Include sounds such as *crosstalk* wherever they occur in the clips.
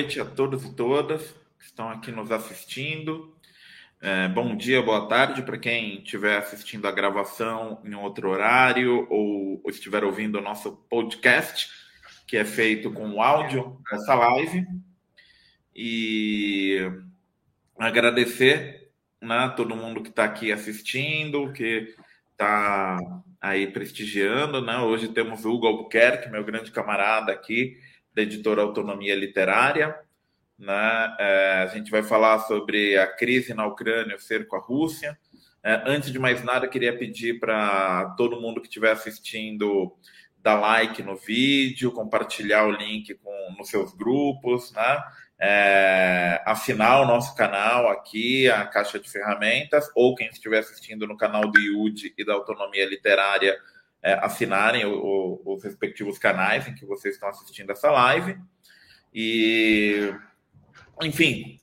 Noite a todos e todas que estão aqui nos assistindo. É, bom dia, boa tarde para quem estiver assistindo a gravação em outro horário ou, ou estiver ouvindo o nosso podcast, que é feito com áudio dessa live. E agradecer né, todo mundo que está aqui assistindo, que está aí prestigiando, né? Hoje temos o Hugo Albuquerque, meu grande camarada aqui, da editora Autonomia Literária. Né? É, a gente vai falar sobre a crise na Ucrânia, o cerco à Rússia. É, antes de mais nada, queria pedir para todo mundo que estiver assistindo dar like no vídeo, compartilhar o link com, nos seus grupos, né? É, assinar o nosso canal aqui, a Caixa de Ferramentas, ou quem estiver assistindo no canal do IUD e da Autonomia Literária, é, assinarem o, o, os respectivos canais em que vocês estão assistindo essa live. E, enfim,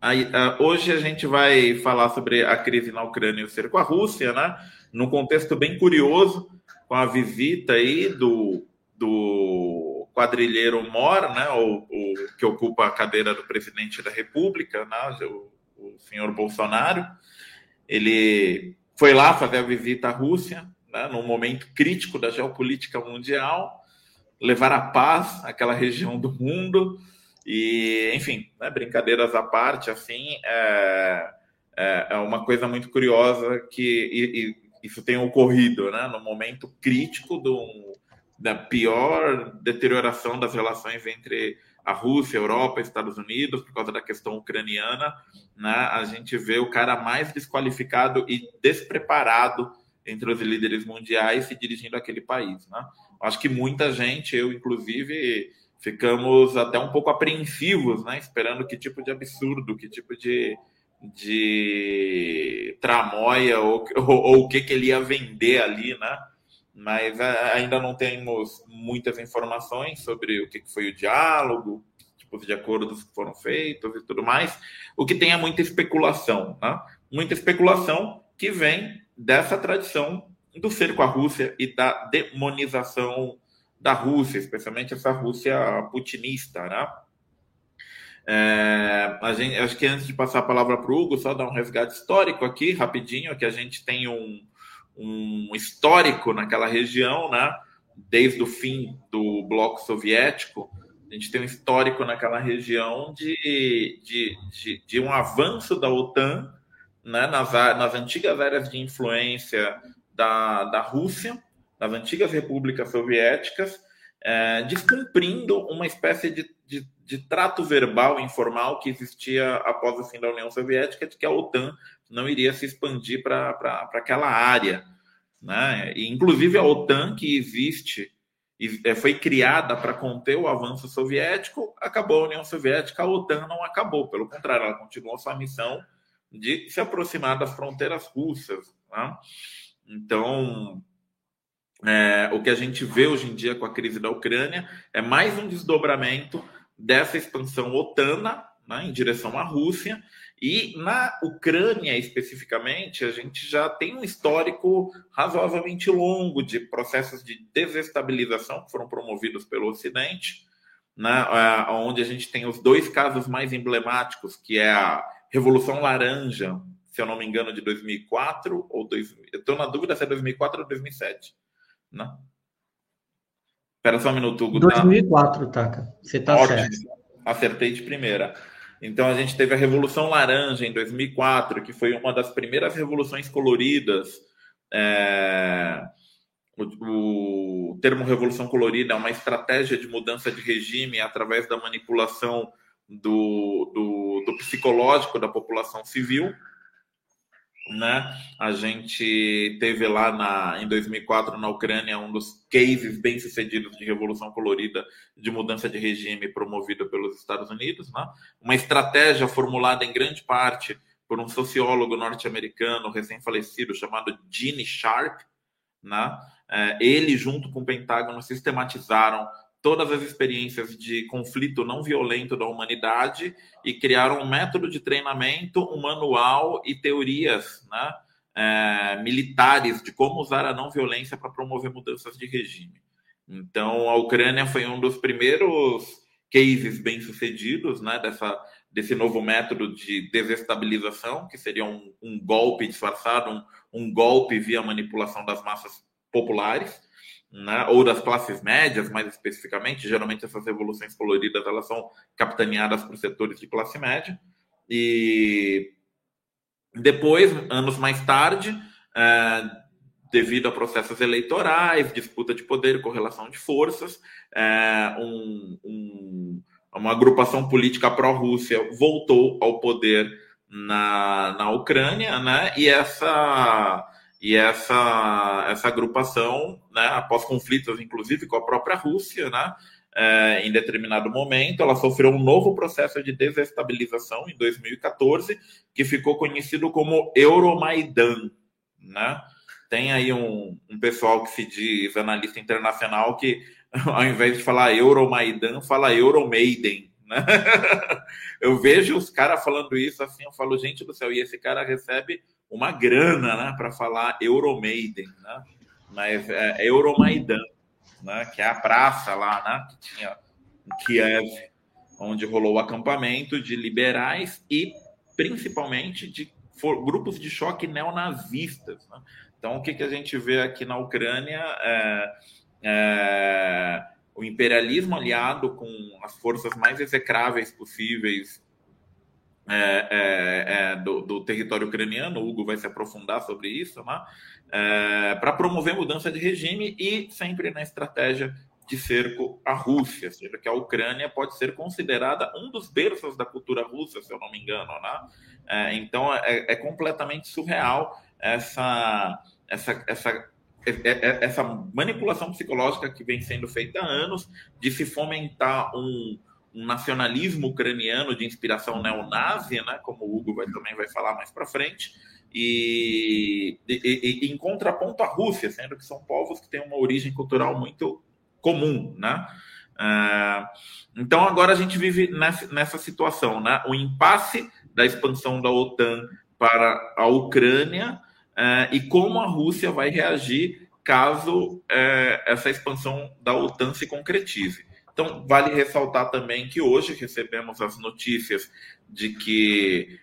aí, uh, hoje a gente vai falar sobre a crise na Ucrânia e o cerco à Rússia, né? Num contexto bem curioso, com a visita aí do, do quadrilheiro Mor, né, o, o, que ocupa a cadeira do presidente da República, né, o, o senhor Bolsonaro. Ele foi lá fazer a visita à Rússia, né, num momento crítico da geopolítica mundial, levar a paz àquela região do mundo. E, enfim, né, brincadeiras à parte, assim, é, é, é uma coisa muito curiosa que e, e, isso tem ocorrido né, no momento crítico do, da pior deterioração das relações entre a Rússia, a Europa, Estados Unidos, por causa da questão ucraniana, né, a gente vê o cara mais desqualificado e despreparado entre os líderes mundiais se dirigindo àquele país. Né? Acho que muita gente, eu inclusive, ficamos até um pouco apreensivos, né, esperando que tipo de absurdo, que tipo de de tramóia ou, ou, ou, o que, que ele ia vender ali, né? Mas ainda não temos muitas informações sobre o que, foi o diálogo, tipos de acordos que foram feitos e tudo mais. O que tem é muita especulação, né? Muita especulação que vem dessa tradição do cerco à Rússia e da demonização da Rússia, especialmente essa Rússia putinista, né? É, a gente, acho que antes de passar a palavra para o Hugo, só dar um resgate histórico aqui, rapidinho, que a gente tem um, um histórico naquela região, né? Desde o fim do bloco soviético, a gente tem um histórico naquela região de, de, de, de um avanço da OTAN né, nas, nas antigas áreas de influência da, da Rússia, das antigas repúblicas soviéticas, é, descumprindo uma espécie de, de, de, trato verbal informal que existia após o fim da União Soviética, de que a OTAN não iria se expandir para aquela área. Né? E, inclusive, a OTAN, que existe é, foi criada para conter o avanço soviético, acabou a União Soviética, a OTAN não acabou, pelo contrário, ela continuou sua missão de se aproximar das fronteiras russas. Né? Então, é, o que a gente vê hoje em dia com a crise da Ucrânia é mais um desdobramento dessa expansão otana né, em direção à Rússia. E na Ucrânia, especificamente, a gente já tem um histórico razoavelmente longo de processos de desestabilização que foram promovidos pelo Ocidente, né, onde a gente tem os dois casos mais emblemáticos, que é a Revolução Laranja, se eu não me engano, de 2004 ou 2000, eu estou na dúvida se é 2004 ou 2007 né? Espera só um minuto, Hugo. 2004, tá? Taka. Você tá Ótimo. certo. Acertei de primeira. Então a gente teve a Revolução Laranja em 2004, que foi uma das primeiras revoluções coloridas. É... O, o, termo Revolução Colorida é uma estratégia de mudança de regime através da manipulação do, do, do psicológico da população civil né? A gente teve lá na, em 2004 na Ucrânia um dos cases bem sucedidos de revolução colorida de mudança de regime promovida pelos Estados Unidos, né? Uma estratégia formulada em grande parte por um sociólogo norte-americano recém-falecido chamado Gene Sharp, né? É, ele junto com o Pentágono sistematizaram todas as experiências de conflito não violento da humanidade e criaram um método de treinamento, um manual e teorias né, é, militares de como usar a não violência para promover mudanças de regime. Então, a Ucrânia foi um dos primeiros cases bem-sucedidos né, dessa, desse novo método de desestabilização, que seria um, um golpe disfarçado, um, um, golpe via manipulação das massas populares, né, ou das classes médias, mais especificamente. Geralmente, essas revoluções coloridas elas são capitaneadas por setores de classe média. E depois, anos mais tarde, é, devido a processos eleitorais, disputa de poder, correlação de forças, é, um, um, uma agrupação política pró-Rússia voltou ao poder na, na Ucrânia, né? E essa e essa essa agrupação, né? Após conflitos, inclusive com a própria Rússia, né? É, em determinado momento, ela sofreu um novo processo de desestabilização em 2014, que ficou conhecido como Euromaidan, né? Tem aí um, um pessoal que se diz analista internacional que, *laughs* ao invés de falar Euromaidan, fala Euromaiden. Né? *laughs* eu vejo os caras falando isso assim, eu falo, gente do céu, e esse cara recebe uma grana né, para falar Euromaiden, né? é, é Euromaidan, né, que é a praça lá né, que tinha em Kiev, onde rolou o acampamento de liberais e principalmente de for, grupos de choque neonazistas. Né? Então, o que, que a gente vê aqui na Ucrânia é, é o imperialismo aliado com as forças mais execráveis possíveis é, é, é, do, do, território ucraniano, o Hugo vai se aprofundar sobre isso, né? É, para promover mudança de regime e sempre na estratégia de cerco à Rússia, seja que a Ucrânia pode ser considerada um dos berços da cultura russa, se eu não me engano, né? É, então é, completamente surreal essa, essa, essa, essa manipulação psicológica que vem sendo feita há anos de se fomentar um, um nacionalismo ucraniano de inspiração neonazi, né, como o Hugo vai, também vai falar mais para frente, e, e, e, em contraponto à Rússia, sendo que são povos que têm uma origem cultural muito comum, né? Uh, então agora a gente vive nessa, nessa situação, né? O impasse da expansão da OTAN para a Ucrânia uh, e como a Rússia vai reagir caso uh, essa expansão da OTAN se concretize. Então, vale ressaltar também que hoje recebemos as notícias de que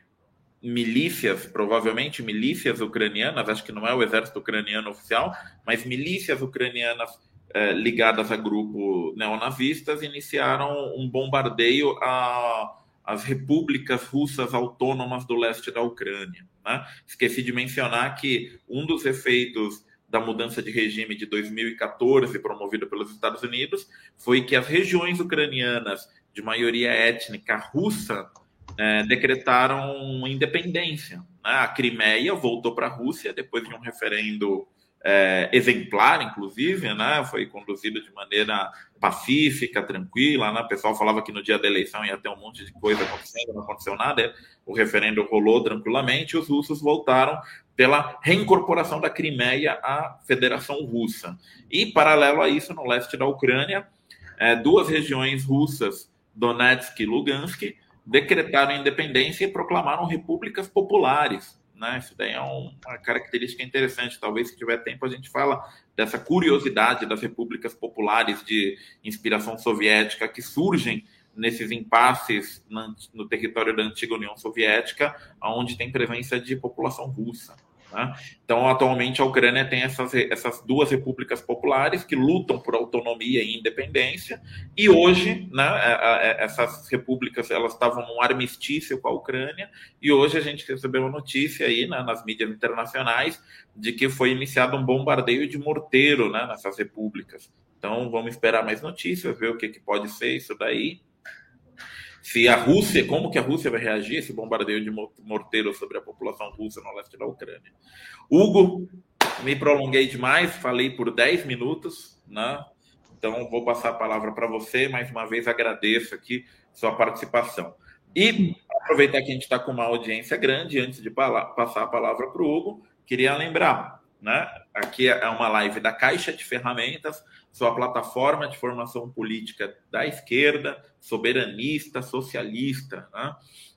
milícias, provavelmente milícias ucranianas, acho que não é o exército ucraniano oficial, mas milícias ucranianas eh, ligadas a grupos neonazistas iniciaram um bombardeio a as repúblicas russas autônomas do leste da Ucrânia. Né? Esqueci de mencionar que um dos efeitos da mudança de regime de 2014, promovida pelos Estados Unidos, foi que as regiões ucranianas de maioria étnica russa é, decretaram independência. Né? A Crimeia voltou para a Rússia depois de um referendo é, exemplar, inclusive, né? Foi conduzido de maneira pacífica, tranquila, né? O pessoal falava que no dia da eleição ia ter um monte de coisa acontecendo, não aconteceu nada. O referendo rolou tranquilamente. Os russos voltaram pela reincorporação da Crimeia à Federação Russa. E, paralelo a isso, no leste da Ucrânia, é, duas regiões russas, Donetsk e Lugansk, decretaram independência e proclamaram repúblicas populares né? Isso daí é um, uma característica interessante. Talvez, se tiver tempo, a gente fala dessa curiosidade das repúblicas populares de inspiração soviética que surgem nesses impasses no território da antiga União Soviética, onde tem presença de população russa. Né? Então, atualmente, a Ucrânia tem essas, essas duas repúblicas populares que lutam por autonomia e independência, e hoje, né, essas repúblicas elas estavam num armistício com a Ucrânia, e hoje a gente recebeu uma notícia aí né, nas mídias internacionais de que foi iniciado um bombardeio de morteiro né, nessas repúblicas. Então, vamos esperar mais notícias, ver o que, que pode ser isso daí se a Rússia, como que a Rússia vai reagir a esse bombardeio de morteiro sobre a população russa no leste da Ucrânia. Hugo, me prolonguei demais, falei por 10 minutos, né? Então vou passar a palavra para você, mais uma vez agradeço aqui sua participação. E aproveitar que a gente está com uma audiência grande, antes de passar a palavra para o Hugo, queria lembrar, né? Aqui é uma live da Caixa de Ferramentas, sua plataforma de formação política da esquerda, soberanista, socialista. Né?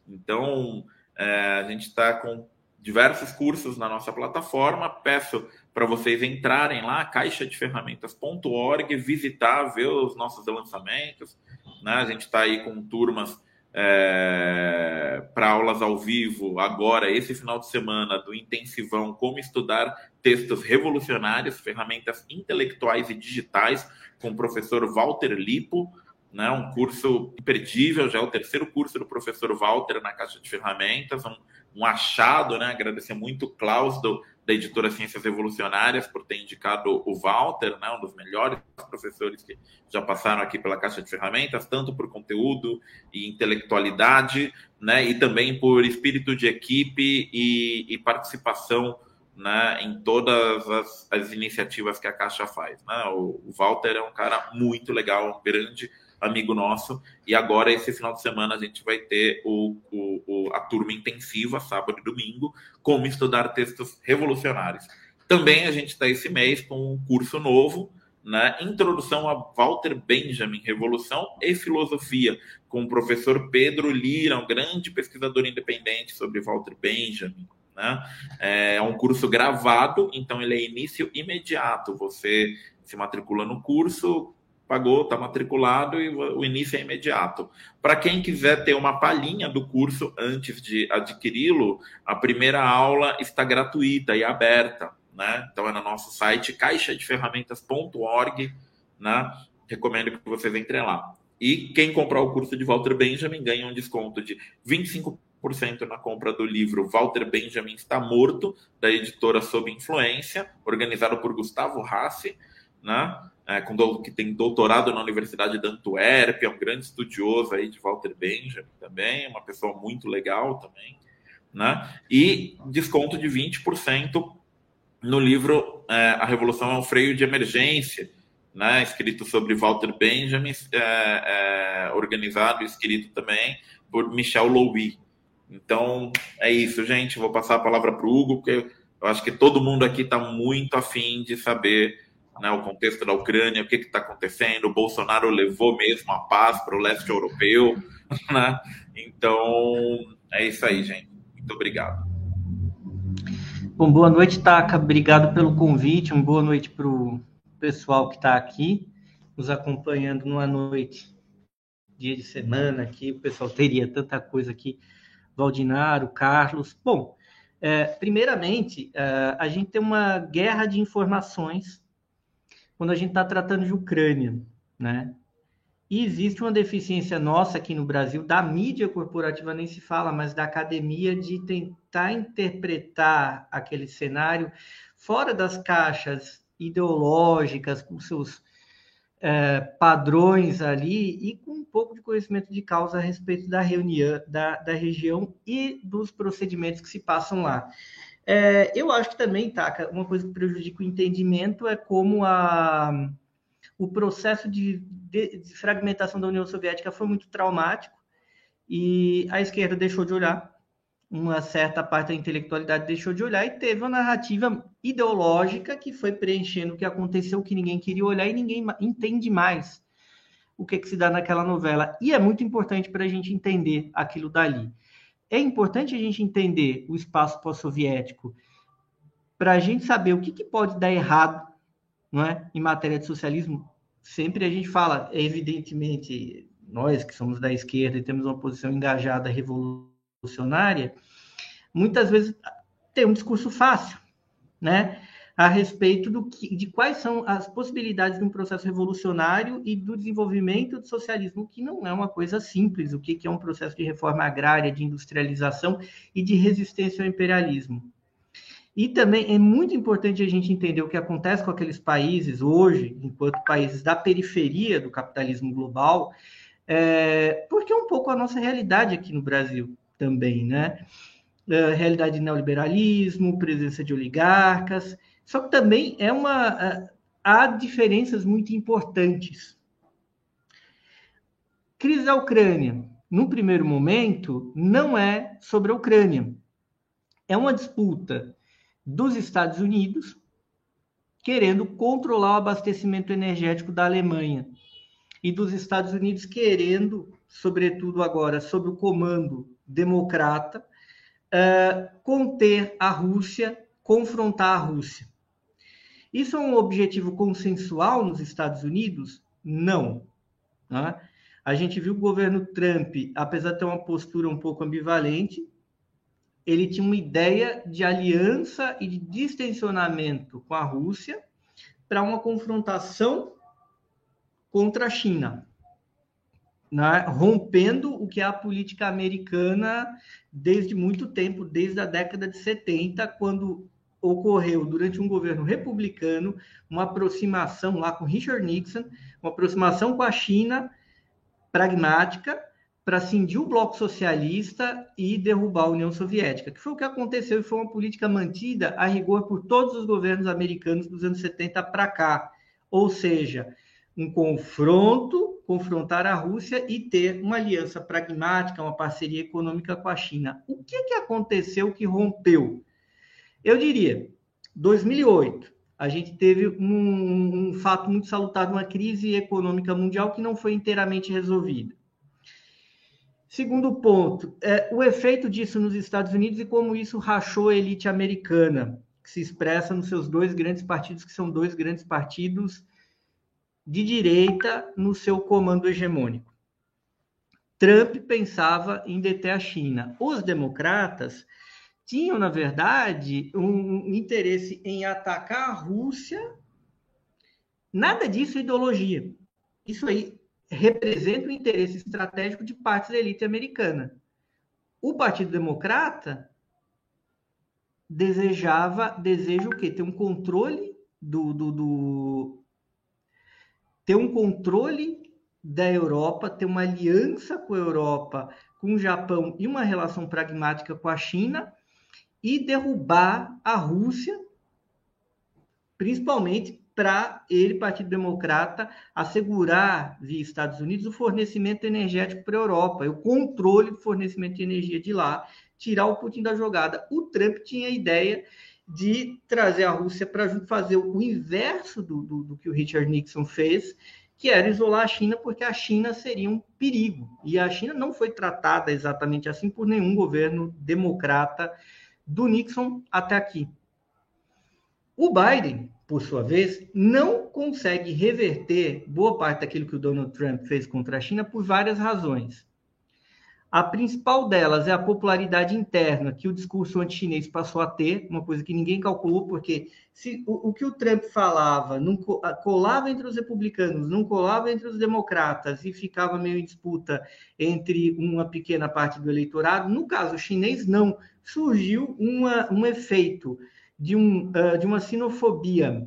Então, é, a gente está com diversos cursos na nossa plataforma. Peço para vocês entrarem lá, caixadeferramentas.org, visitar, ver os nossos lançamentos. Né? A gente está aí com turmas é, para aulas ao vivo agora, esse final de semana, do intensivão Como Estudar Textos Revolucionários, Ferramentas Intelectuais e Digitais, com o professor Walter Lipo né? Um curso imperdível, já é o terceiro curso do professor Walter na Caixa de Ferramentas, um, um achado, né? Agradecer muito o Klaus do, da editora Ciências Revolucionárias por ter indicado o Walter, né? Um dos melhores professores que já passaram aqui pela Caixa de Ferramentas, tanto por conteúdo e intelectualidade, né? E também por espírito de equipe e, e participação né, em todas as, as, iniciativas que a Caixa faz. Né? O, o Walter é um cara muito legal, um grande amigo nosso. E agora, esse final de semana, a gente vai ter o, o, o, a turma intensiva, sábado e domingo, como estudar textos revolucionários. Também a gente está esse mês com um curso novo, né? Introdução a Walter Benjamin, Revolução e Filosofia, com o professor Pedro Lira, um grande pesquisador independente sobre Walter Benjamin. Né? É um curso gravado, então ele é início imediato. Você se matricula no curso, pagou, está matriculado e o início é imediato. Para quem quiser ter uma palhinha do curso antes de adquiri-lo, a primeira aula está gratuita e aberta, né? Então é no nosso site caixadeferramentas.org, né? Recomendo que vocês entrem lá. E quem comprar o curso de Walter Benjamin ganha um desconto de 25% na compra do livro Walter Benjamin está morto, da editora Sob Influência, organizado por Gustavo Rassi, né? é, com, que tem doutorado na Universidade de Antuérpia, é um grande estudioso aí de Walter Benjamin também, uma pessoa muito legal também, né? E desconto de 20% no livro é, A Revolução é um Freio de Emergência, né? Escrito sobre Walter Benjamin, é, é organizado e escrito também por Michel Louis. Então, é isso, gente. Vou passar a palavra para o Hugo, porque eu acho que todo mundo aqui está muito afim de saber né, o contexto da Ucrânia, o que está acontecendo. O Bolsonaro levou mesmo a paz para o leste europeu. *laughs* Né? Então, é isso aí, gente. Muito obrigado. Bom, boa noite, Taca. Obrigado pelo convite. Uma boa noite para o pessoal que está aqui nos acompanhando numa noite, dia de semana aqui. O pessoal teria tanta coisa aqui. Valdinaro, Carlos. Bom, é, primeiramente, é, a gente tem uma guerra de informações quando a gente está tratando de Ucrânia, né? E existe uma deficiência nossa aqui no Brasil, da mídia corporativa nem se fala, mas da academia, de tentar interpretar aquele cenário fora das caixas ideológicas, com seus é, padrões ali e com um pouco de conhecimento de causa a respeito da reunião, da, da região e dos procedimentos que se passam lá. É, eu acho que também, Taca, uma coisa que prejudica o entendimento é como a, o processo de, de, de fragmentação da União Soviética foi muito traumático e a esquerda deixou de olhar, uma certa parte da intelectualidade deixou de olhar e teve uma narrativa ideológica que foi preenchendo o que aconteceu, que ninguém queria olhar e ninguém entende mais o que, que se dá naquela novela. E é muito importante para a gente entender aquilo dali é importante a gente entender o espaço pós-soviético para a gente saber o que, que, pode dar errado não é? em matéria de socialismo. Sempre a gente fala, evidentemente, nós que somos da esquerda e temos uma posição engajada revolucionária, muitas vezes tem um discurso fácil, né? A respeito do que, de quais são as possibilidades de um processo revolucionário e do desenvolvimento do socialismo, que não é uma coisa simples, o que, que é um processo de reforma agrária, de industrialização e de resistência ao imperialismo. E também é muito importante a gente entender o que acontece com aqueles países hoje, enquanto países da periferia do capitalismo global, é, porque é um pouco a nossa realidade aqui no Brasil também, né? É, realidade de neoliberalismo, presença de oligarcas, só que também é uma há diferenças muito importantes. Crise da Ucrânia, no primeiro momento, não é sobre a Ucrânia. É uma disputa dos Estados Unidos querendo controlar o abastecimento energético da Alemanha e dos Estados Unidos querendo, sobretudo agora, sob o comando democrata, uh, conter a Rússia, confrontar a Rússia. Isso é um objetivo consensual nos Estados Unidos? Não. Né? A gente viu o governo Trump, apesar de ter uma postura um pouco ambivalente, ele tinha uma ideia de aliança e de distensionamento com a Rússia para uma confrontação contra a China, né? rompendo o que é a política americana desde muito tempo, desde a década de 70, quando ocorreu durante um governo republicano uma aproximação lá com Richard Nixon, uma aproximação com a China pragmática para cindir o bloco socialista e derrubar a União Soviética, que foi o que aconteceu e foi uma política mantida a rigor por todos os governos americanos dos anos 70 para cá. Ou seja, um confronto, confrontar a Rússia e ter uma aliança pragmática, uma parceria econômica com a China. O que, que aconteceu que rompeu? Eu diria, 2008, a gente teve um, um fato muito salutar, uma crise econômica mundial que não foi inteiramente resolvida. Segundo ponto, é, o efeito disso nos Estados Unidos e como isso rachou a elite americana, que se expressa nos seus dois grandes partidos, que são dois grandes partidos de direita no seu comando hegemônico. Trump pensava em deter a China. Os democratas tinham, na verdade, um interesse em atacar a Rússia. Nada disso é ideologia. Isso aí representa o interesse estratégico de partes da elite americana. O Partido Democrata desejava, deseja o quê? Ter um controle do, do, do ter um controle da Europa, ter uma aliança com a Europa, com o Japão e uma relação pragmática com a China e derrubar a Rússia, principalmente para ele, Partido Democrata, assegurar via Estados Unidos o fornecimento energético para a Europa, o controle do fornecimento de energia de lá, tirar o Putin da jogada. O Trump tinha a ideia de trazer a Rússia para fazer o inverso do, do, do que o Richard Nixon fez, que era isolar a China, porque a China seria um perigo. E a China não foi tratada exatamente assim por nenhum governo democrata do Nixon até aqui. O Biden por sua vez, não consegue reverter boa parte daquilo que o Donald Trump fez contra a China por várias razões. A principal delas é a popularidade interna que o discurso anti-chinês passou a ter, uma coisa que ninguém calculou, porque se o, o, que o Trump falava não colava entre os republicanos, não colava entre os democratas e ficava meio em disputa entre uma pequena parte do eleitorado, no caso chinês, não. Surgiu uma, um efeito de, um, uh, de uma sinofobia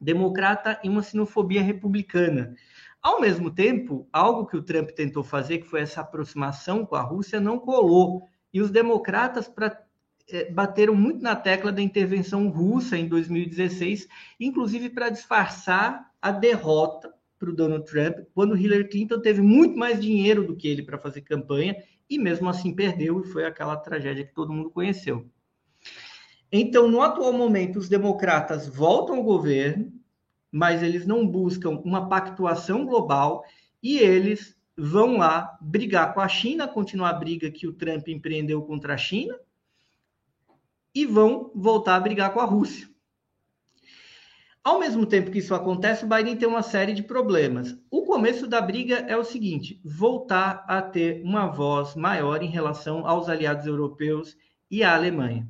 democrata e uma sinofobia republicana. Ao mesmo tempo, algo que o Trump tentou fazer, que foi essa aproximação com a Rússia, não colou. E os democratas pra, eh, bateram muito na tecla da intervenção russa em 2016, inclusive para disfarçar a derrota para o Donald Trump, quando Hillary Clinton teve muito mais dinheiro do que ele para fazer campanha e mesmo assim perdeu e foi aquela tragédia que todo mundo conheceu. Então, no atual momento, os democratas voltam ao governo, mas eles não buscam uma pactuação global e eles vão lá brigar com a China, continuar a briga que o Trump empreendeu contra a China, e vão voltar a brigar com a Rússia. Ao mesmo tempo que isso acontece, o Biden tem uma série de problemas. O começo da briga é o seguinte: voltar a ter uma voz maior em relação aos aliados europeus e à Alemanha.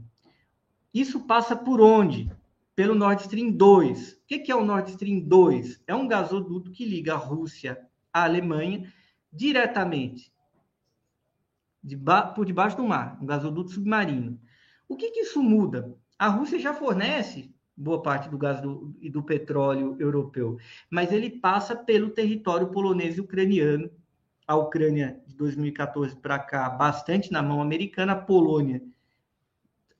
Isso passa por onde? Pelo Nord Stream 2. O que é o Nord Stream 2? É um gasoduto que liga a Rússia à Alemanha diretamente por debaixo do mar, um gasoduto submarino. O que, que isso muda? A Rússia já fornece boa parte do gás do, e do petróleo europeu, mas ele passa pelo território polonês e ucraniano. A Ucrânia, de 2014 para cá, bastante na mão americana, a Polônia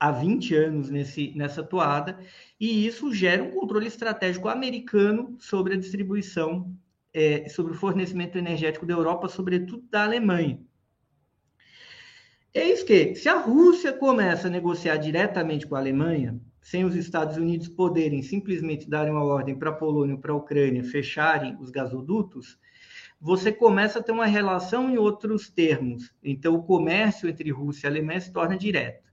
há 20 anos nesse, nessa toada, e isso gera um controle estratégico americano sobre a distribuição, é, sobre o fornecimento energético da Europa, sobretudo da Alemanha. É isso que, se a Rússia começa a negociar diretamente com a Alemanha, sem os Estados Unidos poderem simplesmente darem uma ordem para a Polônia ou para a Ucrânia fecharem os gasodutos, você começa a ter uma relação em outros termos. Então, o comércio entre Rússia e Alemanha se torna direto.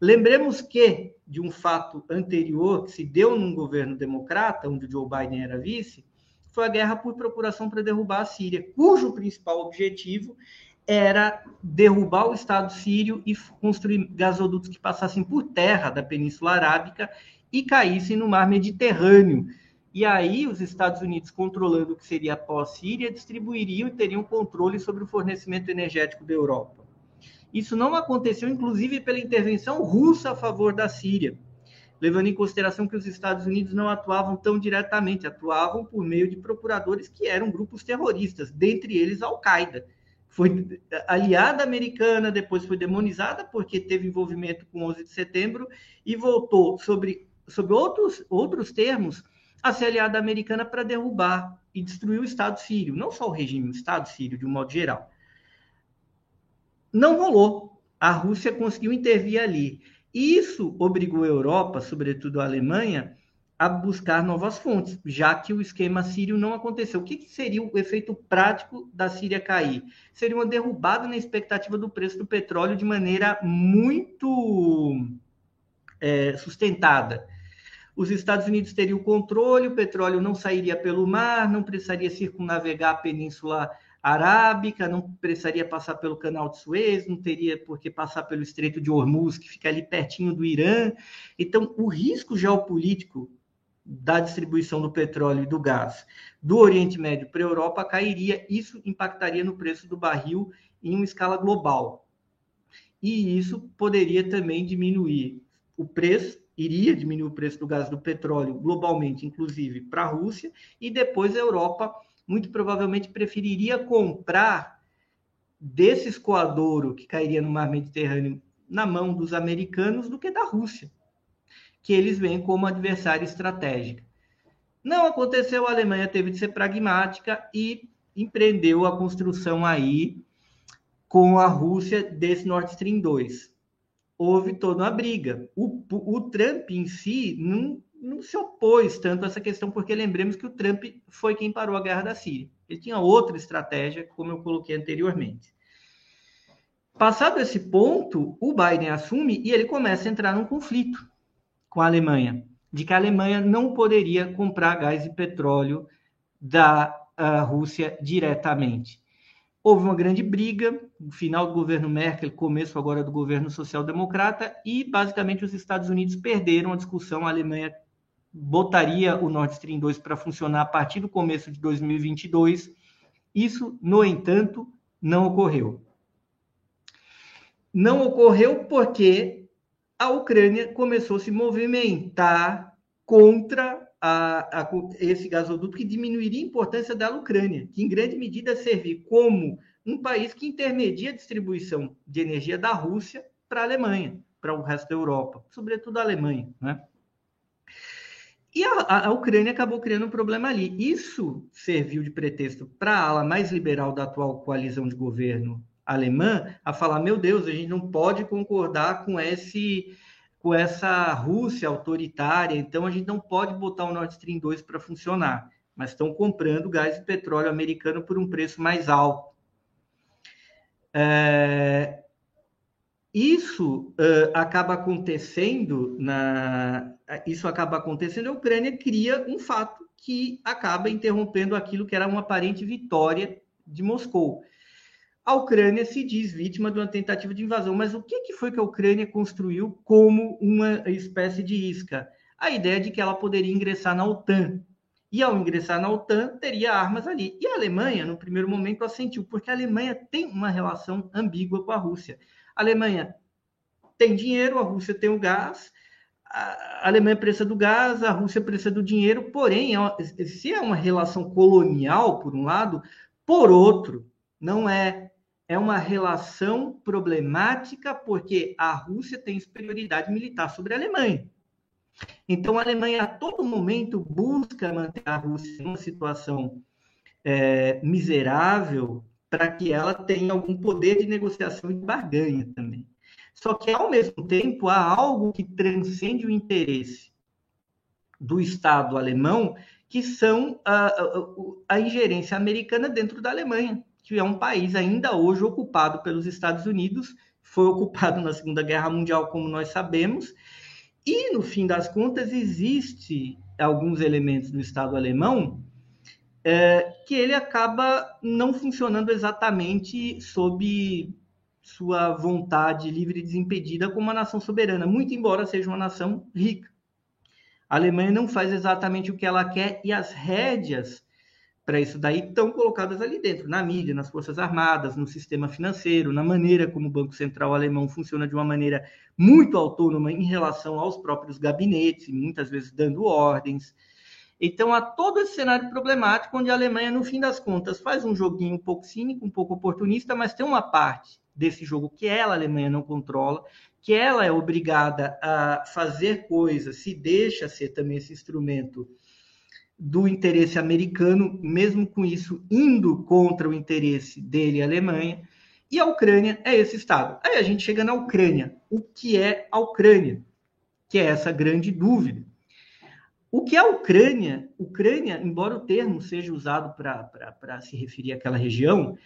Lembremos que, de um fato anterior que se deu num governo democrata, onde Joe Biden era vice, foi a guerra por procuração para derrubar a Síria, cujo principal objetivo era derrubar o Estado sírio e construir gasodutos que passassem por terra da Península Arábica e caíssem no mar Mediterrâneo. E aí os Estados Unidos, controlando o que seria a pós-Síria, distribuiriam e teriam controle sobre o fornecimento energético da Europa. Isso não aconteceu, inclusive, pela intervenção russa a favor da Síria, levando em consideração que os Estados Unidos não atuavam tão diretamente, atuavam por meio de procuradores que eram grupos terroristas, dentre eles Al-Qaeda foi aliada americana, depois foi demonizada porque teve envolvimento com 11 de setembro e voltou sobre, sobre outros, outros termos a ser aliada americana para derrubar e destruir o Estado sírio, não só o regime, o Estado sírio de um modo geral. Não rolou. A Rússia conseguiu intervir ali. Isso obrigou a Europa, sobretudo a Alemanha, a buscar novas fontes, já que o esquema sírio não aconteceu. O que, que, seria o efeito prático da Síria cair? Seria uma derrubada na expectativa do preço do petróleo de maneira muito é, sustentada. Os Estados Unidos teriam o controle, o petróleo não sairia pelo mar, não precisaria circunnavegar a Península Arábica, não precisaria passar pelo Canal de Suez, não teria por que passar pelo Estreito de Hormuz, que fica ali pertinho do Irã. Então, o risco geopolítico da distribuição do petróleo e do gás do Oriente Médio para a Europa cairia, isso impactaria no preço do barril em uma escala global. E isso poderia também diminuir o preço, iria diminuir o preço do gás do petróleo globalmente, inclusive para a Rússia, e depois a Europa muito provavelmente preferiria comprar desse escoadouro que cairia no mar Mediterrâneo na mão dos americanos do que da Rússia que eles veem como adversário estratégico. Não aconteceu, a Alemanha teve de ser pragmática e empreendeu a construção aí com a Rússia desse Nord Stream 2. Houve toda uma briga. O, o Trump em si não, não se opôs tanto a essa questão, porque lembremos que o Trump foi quem parou a guerra da Síria. Ele tinha outra estratégia, como eu coloquei anteriormente. Passado esse ponto, o Biden assume e ele começa a entrar num conflito com a Alemanha, de que a Alemanha não poderia comprar gás e petróleo da uh, Rússia diretamente. Houve uma grande briga, no final do governo Merkel, começo agora do governo social-democrata, e basicamente os Estados Unidos perderam a discussão. A Alemanha botaria o Nord Stream 2 para funcionar a partir do começo de 2022. Isso, no entanto, não ocorreu. Não ocorreu porque a Ucrânia começou a se movimentar contra a, a, esse gasoduto que diminuiria a importância da Ucrânia, que em grande medida servir como um país que intermedia a distribuição de energia da Rússia para a Alemanha, para o resto da Europa, sobretudo a Alemanha, né? E a, a, Ucrânia acabou criando um problema ali. Isso serviu de pretexto para a ala mais liberal da atual coalizão de governo alemã a falar: meu Deus, a gente não pode concordar com esse com essa Rússia autoritária, então a gente não pode botar o Nord Stream 2 para funcionar, mas estão comprando gás e petróleo americano por um preço mais alto. É, isso uh, acaba acontecendo na isso acaba acontecendo a Ucrânia cria um fato que acaba interrompendo aquilo que era uma aparente vitória de Moscou a Ucrânia se diz vítima de uma tentativa de invasão. Mas o que, que foi que a Ucrânia construiu como uma espécie de isca? A ideia de que ela poderia ingressar na OTAN. E ao ingressar na OTAN, teria armas ali. E a Alemanha, no primeiro momento, assentiu, porque a Alemanha tem uma relação ambígua com a Rússia. A Alemanha tem dinheiro, a Rússia tem o gás, a Alemanha precisa do gás, a Rússia precisa do dinheiro, porém, é se é uma relação colonial, por um lado, por outro, não é é uma relação problemática porque a Rússia tem superioridade militar sobre a Alemanha. Então, a Alemanha a todo momento busca manter a Rússia numa situação é, miserável para que ela tenha algum poder de negociação e barganha também. Só que, ao mesmo tempo, há algo que transcende o interesse do Estado alemão, que são a, a, a ingerência americana dentro da Alemanha que é um país ainda hoje ocupado pelos Estados Unidos, foi ocupado na Segunda Guerra Mundial, como nós sabemos, e no fim das contas existe alguns elementos do Estado alemão é, que ele acaba não funcionando exatamente sob sua vontade livre e desimpedida como uma nação soberana, muito embora seja uma nação rica. A Alemanha não faz exatamente o que ela quer e as rédeas para isso daí estão colocadas ali dentro, na mídia, nas forças armadas, no sistema financeiro, na maneira como o Banco Central alemão funciona de uma maneira muito autônoma em relação aos próprios gabinetes, muitas vezes dando ordens. Então, há todo esse cenário problemático onde a Alemanha, no fim das contas, faz um joguinho um pouco cínico, um pouco oportunista, mas tem uma parte desse jogo que ela, a Alemanha, não controla, que ela é obrigada a fazer coisas, se deixa ser também esse instrumento do interesse americano, mesmo com isso indo contra o interesse dele, a Alemanha, e a Ucrânia é esse Estado. Aí a gente chega na Ucrânia. O que é a Ucrânia? Que é essa grande dúvida. O que é a Ucrânia? Ucrânia, embora o termo seja usado para se referir àquela região,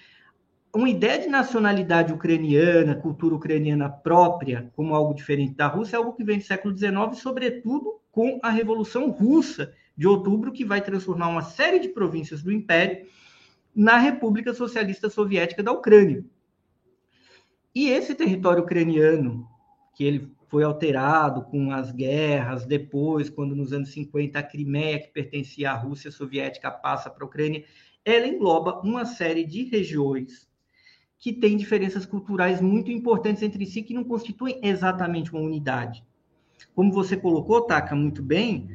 uma ideia de nacionalidade ucraniana, cultura ucraniana própria, como algo diferente da Rússia, é algo que vem do século XIX, sobretudo com a Revolução Russa, de outubro, que vai transformar uma série de províncias do Império na República Socialista Soviética da Ucrânia. E esse território ucraniano, que ele foi alterado com as guerras, depois, quando nos anos 50 a Crimeia, que pertencia à Rússia Soviética, passa para a Ucrânia, ela engloba uma série de regiões que têm diferenças culturais muito importantes entre si, que não constituem exatamente uma unidade. Como você colocou, Taka, muito bem,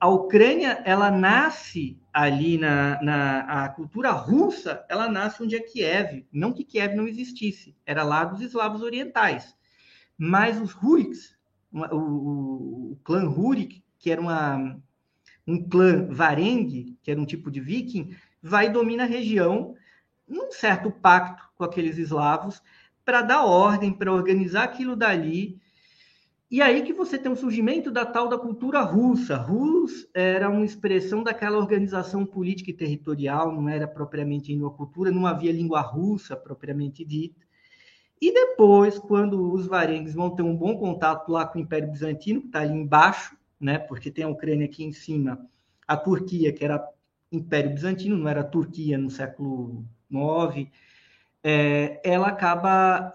a Ucrânia ela nasce ali na, na a cultura russa, ela nasce onde é Kiev. Não que Kiev não existisse, era lá dos eslavos orientais. Mas os Ruriks, o, o, o clã Rurik, que era uma, um clã varengue, que era um tipo de viking, vai e domina a região num certo pacto com aqueles eslavos para dar ordem, para organizar aquilo dali e aí que você tem o surgimento da tal da cultura russa. Rus era uma expressão daquela organização política e territorial, não era propriamente uma cultura, não havia língua russa propriamente dita. E depois, quando os varengues vão ter um bom contato lá com o Império Bizantino, que está ali embaixo, né, porque tem a Ucrânia aqui em cima, a Turquia, que era Império Bizantino, não era Turquia no século IX, é, ela acaba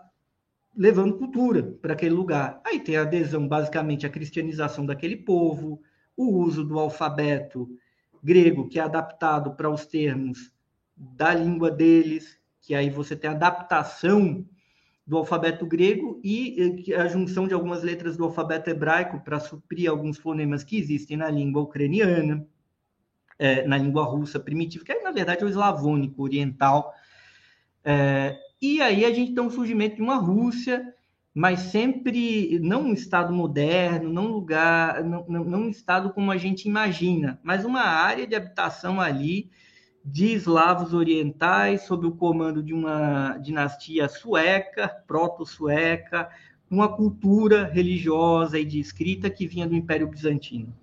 levando cultura para aquele lugar. Aí tem a adesão, basicamente, à cristianização daquele povo, o uso do alfabeto grego, que é adaptado para os termos da língua deles, que aí você tem a adaptação do alfabeto grego e a junção de algumas letras do alfabeto hebraico para suprir alguns fonemas que existem na língua ucraniana, é, na língua russa primitiva, que na verdade é o eslavônico oriental. É, e aí a gente tem um surgimento de uma Rússia, mas sempre não um Estado moderno, não lugar, não, não, não um Estado como a gente imagina, mas uma área de habitação ali de eslavos orientais, sob o comando de uma dinastia sueca, proto-sueca, uma cultura religiosa e de escrita que vinha do Império Bizantino.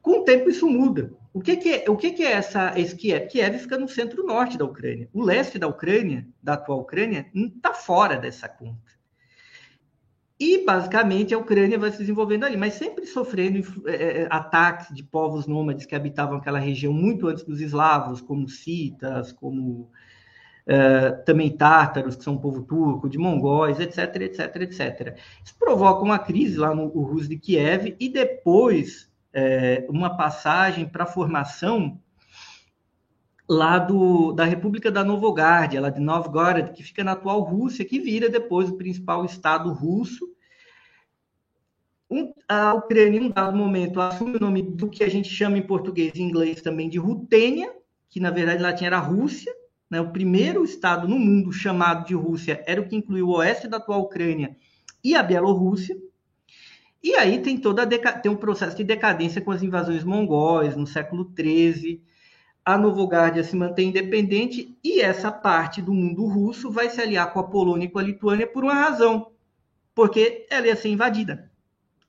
Com o tempo isso muda. O que, que é, o que, que é essa esse Kiev? Kiev fica no centro-norte da Ucrânia. O leste da Ucrânia, da atual Ucrânia, está fora dessa conta. E, basicamente, a Ucrânia vai se desenvolvendo ali, mas sempre sofrendo é, é, ataques de povos nômades que habitavam aquela região muito antes dos eslavos, como citas, como é, também tártaros, que são um povo turco, de mongóis, etc, etc, etc. Isso provoca uma crise lá no Rus de Kiev e depois é, uma passagem para a formação lá do, da República da Novogárdia, lá de Novgorod, que fica na atual Rússia, que vira depois o principal estado russo. Um, a Ucrânia, em um dado momento, assume o nome do que a gente chama em português e inglês também de Rutênia, que na verdade lá tinha a Rússia. Né? O primeiro estado no mundo chamado de Rússia era o que incluiu o oeste da atual Ucrânia e a Bielorrússia. E aí tem toda tem um processo de decadência com as invasões mongóis no século XIII. A Novogárdia se mantém independente e essa parte do mundo russo vai se aliar com a Polônia e com a Lituânia por uma razão, porque ela ia ser invadida,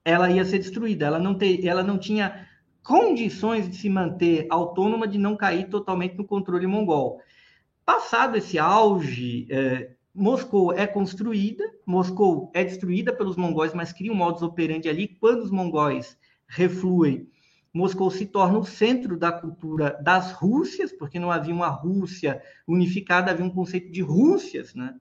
ela ia ser destruída, ela não, ter, ela não tinha condições de se manter autônoma, de não cair totalmente no controle mongol. Passado esse auge é, Moscou é construída, Moscou é destruída pelos mongóis, mas cria um modus operandi ali. Quando os mongóis refluem, Moscou se torna o centro da cultura das Rússias, porque não havia uma Rússia unificada, havia um conceito de Rússias, né?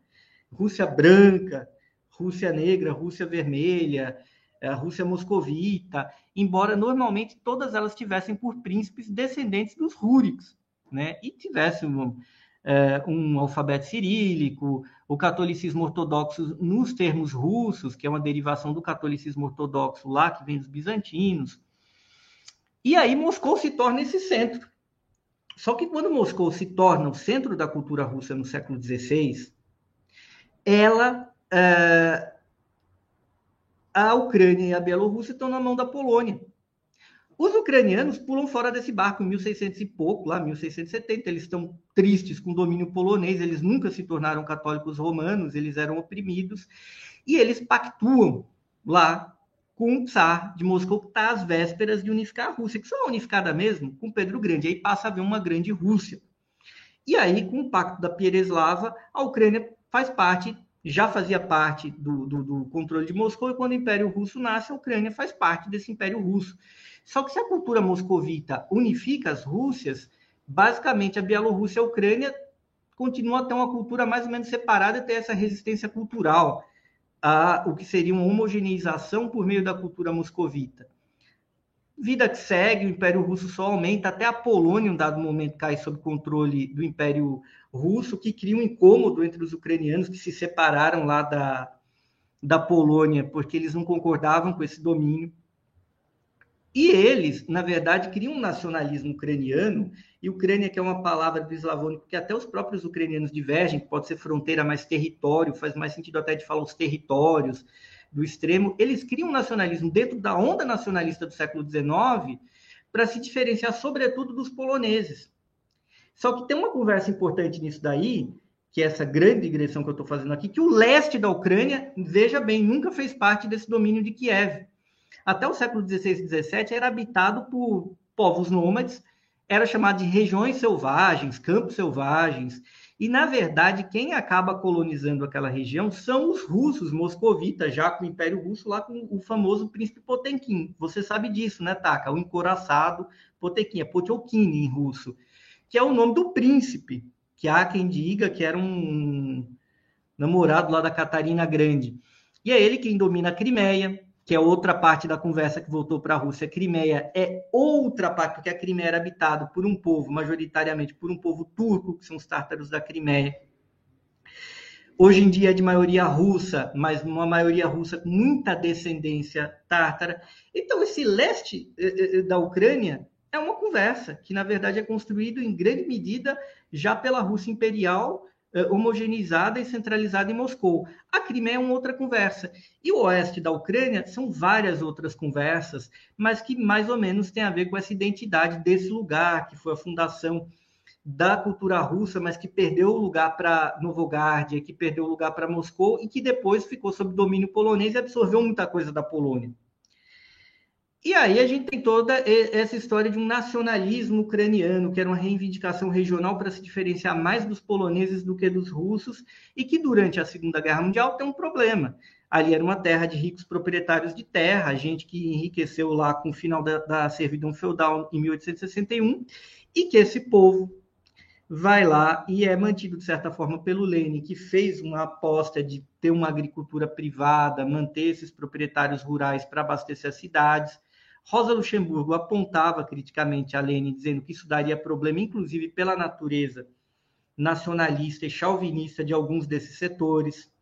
Rússia branca, Rússia negra, Rússia vermelha, eh, Rússia moscovita, embora normalmente todas elas tivessem por príncipes descendentes dos Rúricos, né? E tivessem é, um alfabeto cirílico, o catolicismo ortodoxo nos termos russos, que é uma derivação do catolicismo ortodoxo lá, que vem dos bizantinos. E aí Moscou se torna esse centro. Só que quando Moscou se torna o centro da cultura russa no século XVI, ela, é, a Ucrânia e a Bielorrússia estão na mão da Polônia. Os ucranianos pulam fora desse barco em 1600 e pouco, lá 1670. Eles estão tristes com o domínio polonês, eles nunca se tornaram católicos romanos, eles eram oprimidos, e eles pactuam lá com o czar de Moscou, que está às vésperas de unificar a Rússia, que só é unificada mesmo com Pedro Grande. Aí passa a haver uma grande Rússia. E aí, com o pacto da Pereslava, a Ucrânia faz parte, já fazia parte do, do, do controle de Moscou, e quando o Império Russo nasce, a Ucrânia faz parte desse Império Russo. Só que se a cultura moscovita unifica as Rússias, basicamente a Bielorrússia e a Ucrânia continuam a ter uma cultura mais ou menos separada e ter essa resistência cultural a o que seria uma homogeneização por meio da cultura moscovita. Vida que segue, o Império Russo só aumenta, até a Polônia, em um dado momento, cai sob controle do Império Russo, que cria um incômodo entre os ucranianos que se separaram lá da, da Polônia, porque eles não concordavam com esse domínio. E eles, na verdade, criam um nacionalismo ucraniano, e Ucrânia, que é uma palavra do eslavônico que até os próprios ucranianos divergem, pode ser fronteira mais território, faz mais sentido até de falar os territórios do extremo, eles criam um nacionalismo dentro da onda nacionalista do século XIX para se diferenciar, sobretudo, dos poloneses. Só que tem uma conversa importante nisso daí, que é essa grande digressão que eu estou fazendo aqui, que o leste da Ucrânia, veja bem, nunca fez parte desse domínio de Kiev até o século XVI e XVII era habitado por povos nômades, era chamado de regiões selvagens, campos selvagens, e na verdade quem acaba colonizando aquela região são os russos moscovitas, já com o Império Russo lá com o famoso príncipe Potemkin. Você sabe disso, né, Taka? O encoraçado Potemkin, é Potiokin em russo, que é o nome do príncipe, que há quem diga que era um namorado lá da Catarina Grande. E é ele quem domina a Crimeia, que é outra parte da conversa que voltou para a Rússia. Crimeia é outra parte, porque a Crimeia era habitada por um povo, majoritariamente por um povo turco, que são os tártaros da Crimeia. Hoje em dia é de maioria russa, mas uma maioria russa com muita descendência tártara. Então, esse leste eh, eh, eh, da Ucrânia é uma conversa que, na verdade, é construído em grande medida já pela Rússia imperial homogeneizada e centralizada em Moscou. A Crimeia é uma outra conversa. E o oeste da Ucrânia são várias outras conversas, mas que mais ou menos tem a ver com essa identidade desse lugar, que foi a fundação da cultura russa, mas que perdeu o lugar para Novogárdia, que perdeu o lugar para Moscou e que depois ficou sob domínio polonês e absorveu muita coisa da Polônia. E aí a gente tem toda essa história de um nacionalismo ucraniano, que era uma reivindicação regional para se diferenciar mais dos poloneses do que dos russos, e que durante a Segunda Guerra Mundial tem um problema. Ali era uma terra de ricos proprietários de terra, gente que enriqueceu lá com o final da, da servidão feudal em 1861, e que esse povo vai lá e é mantido, de certa forma, pelo Lênin, que fez uma aposta de ter uma agricultura privada, manter esses proprietários rurais para abastecer as cidades. Rosa Luxemburgo apontava criticamente a Lenin, dizendo que isso daria problema, inclusive pela natureza nacionalista e chauvinista de alguns desses setores.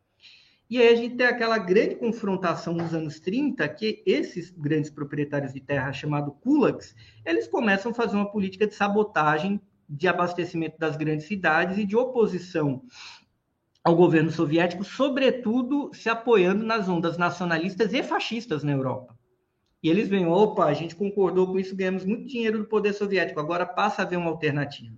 E aí a gente tem aquela grande confrontação nos anos 30, que esses grandes proprietários de terra, chamados kulaks, eles começam a fazer uma política de sabotagem de abastecimento das grandes cidades e de oposição ao governo soviético, sobretudo se apoiando nas ondas nacionalistas e fascistas na Europa. E eles veem, opa, a gente concordou com isso, ganhamos muito dinheiro do poder soviético, agora passa a haver uma alternativa.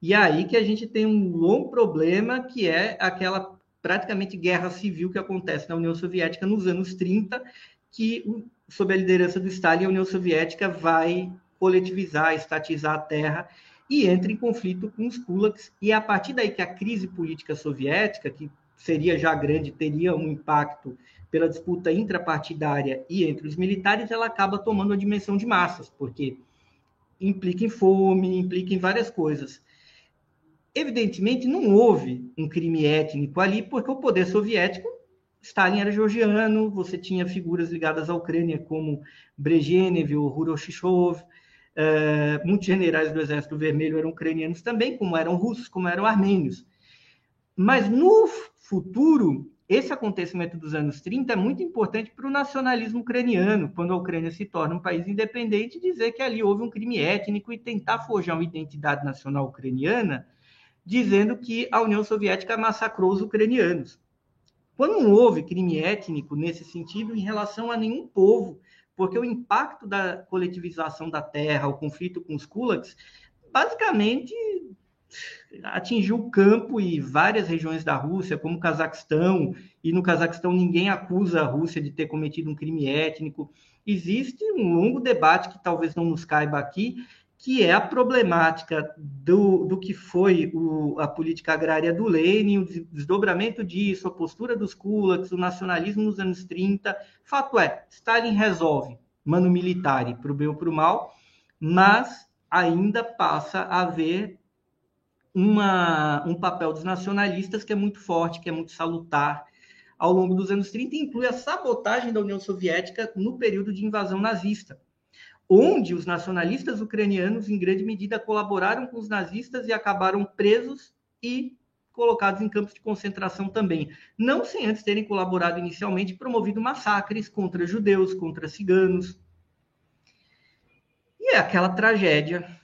E aí que a gente tem um longo problema, que é aquela praticamente guerra civil que acontece na União Soviética nos anos 30, que, sob a liderança do Stalin, a União Soviética vai coletivizar, estatizar a terra e entra em conflito com os kulaks. E é a partir daí que a crise política soviética, que seria já grande, teria um impacto pela disputa intrapartidária e entre os militares, ela acaba tomando a dimensão de massas, porque implica em fome, implica em várias coisas. Evidentemente, não houve um crime étnico ali, porque o poder soviético, Stalin era georgiano, você tinha figuras ligadas à Ucrânia, como Brezhnev ou Huroshishov, uh, muitos generais do Exército Vermelho eram ucranianos também, como eram russos, como eram armênios. Mas no futuro, esse acontecimento dos anos 30 é muito importante para o nacionalismo ucraniano, quando a Ucrânia se torna um país independente, dizer que ali houve um crime étnico e tentar forjar uma identidade nacional ucraniana, dizendo que a União Soviética massacrou os ucranianos. Quando não houve crime étnico nesse sentido em relação a nenhum povo, porque o impacto da coletivização da terra, o conflito com os kulaks, basicamente atingiu o campo e várias regiões da Rússia, como o Cazaquistão, e no Cazaquistão ninguém acusa a Rússia de ter cometido um crime étnico. Existe um longo debate que talvez não nos caiba aqui, que é a problemática do, do que foi o, a política agrária do Lenin, o desdobramento disso, a postura dos kulaks, o nacionalismo nos anos 30. Fato é, Stalin resolve, mano militar, para o bem ou para o mal, mas ainda passa a haver uma, um papel dos nacionalistas que é muito forte, que é muito salutar ao longo dos anos 30, e inclui a sabotagem da União Soviética no período de invasão nazista, onde os nacionalistas ucranianos, em grande medida, colaboraram com os nazistas e acabaram presos e colocados em campos de concentração também. Não sem antes terem colaborado inicialmente promovido massacres contra judeus, contra ciganos. E é aquela tragédia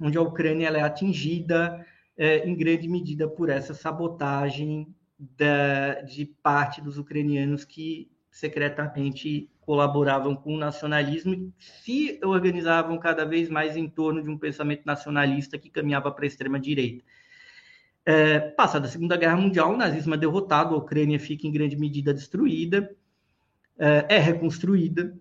onde a Ucrânia é atingida, é, em grande medida por essa sabotagem da, de parte dos ucranianos que secretamente colaboravam com o nacionalismo e se organizavam cada vez mais em torno de um pensamento nacionalista que caminhava para a extrema-direita. É, passada a Segunda Guerra Mundial, o nazismo é derrotado, a Ucrânia fica em grande medida destruída, é, é reconstruída,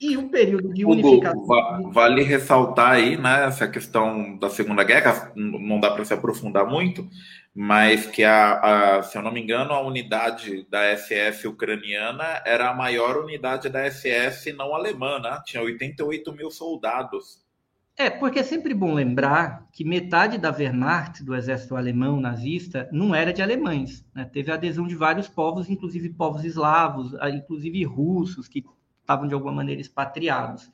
e o período de unificação. Vale ressaltar aí, né, essa questão da Segunda Guerra, não dá para se aprofundar muito, mas que, a, a, se eu não me engano, a unidade da SS ucraniana era a maior unidade da SS não alemã, né? tinha 88 mil soldados. É, porque é sempre bom lembrar que metade da Wehrmacht, do exército alemão nazista, não era de alemães. Né? Teve a adesão de vários povos, inclusive povos eslavos, inclusive russos, que estavam de alguma maneira expatriados.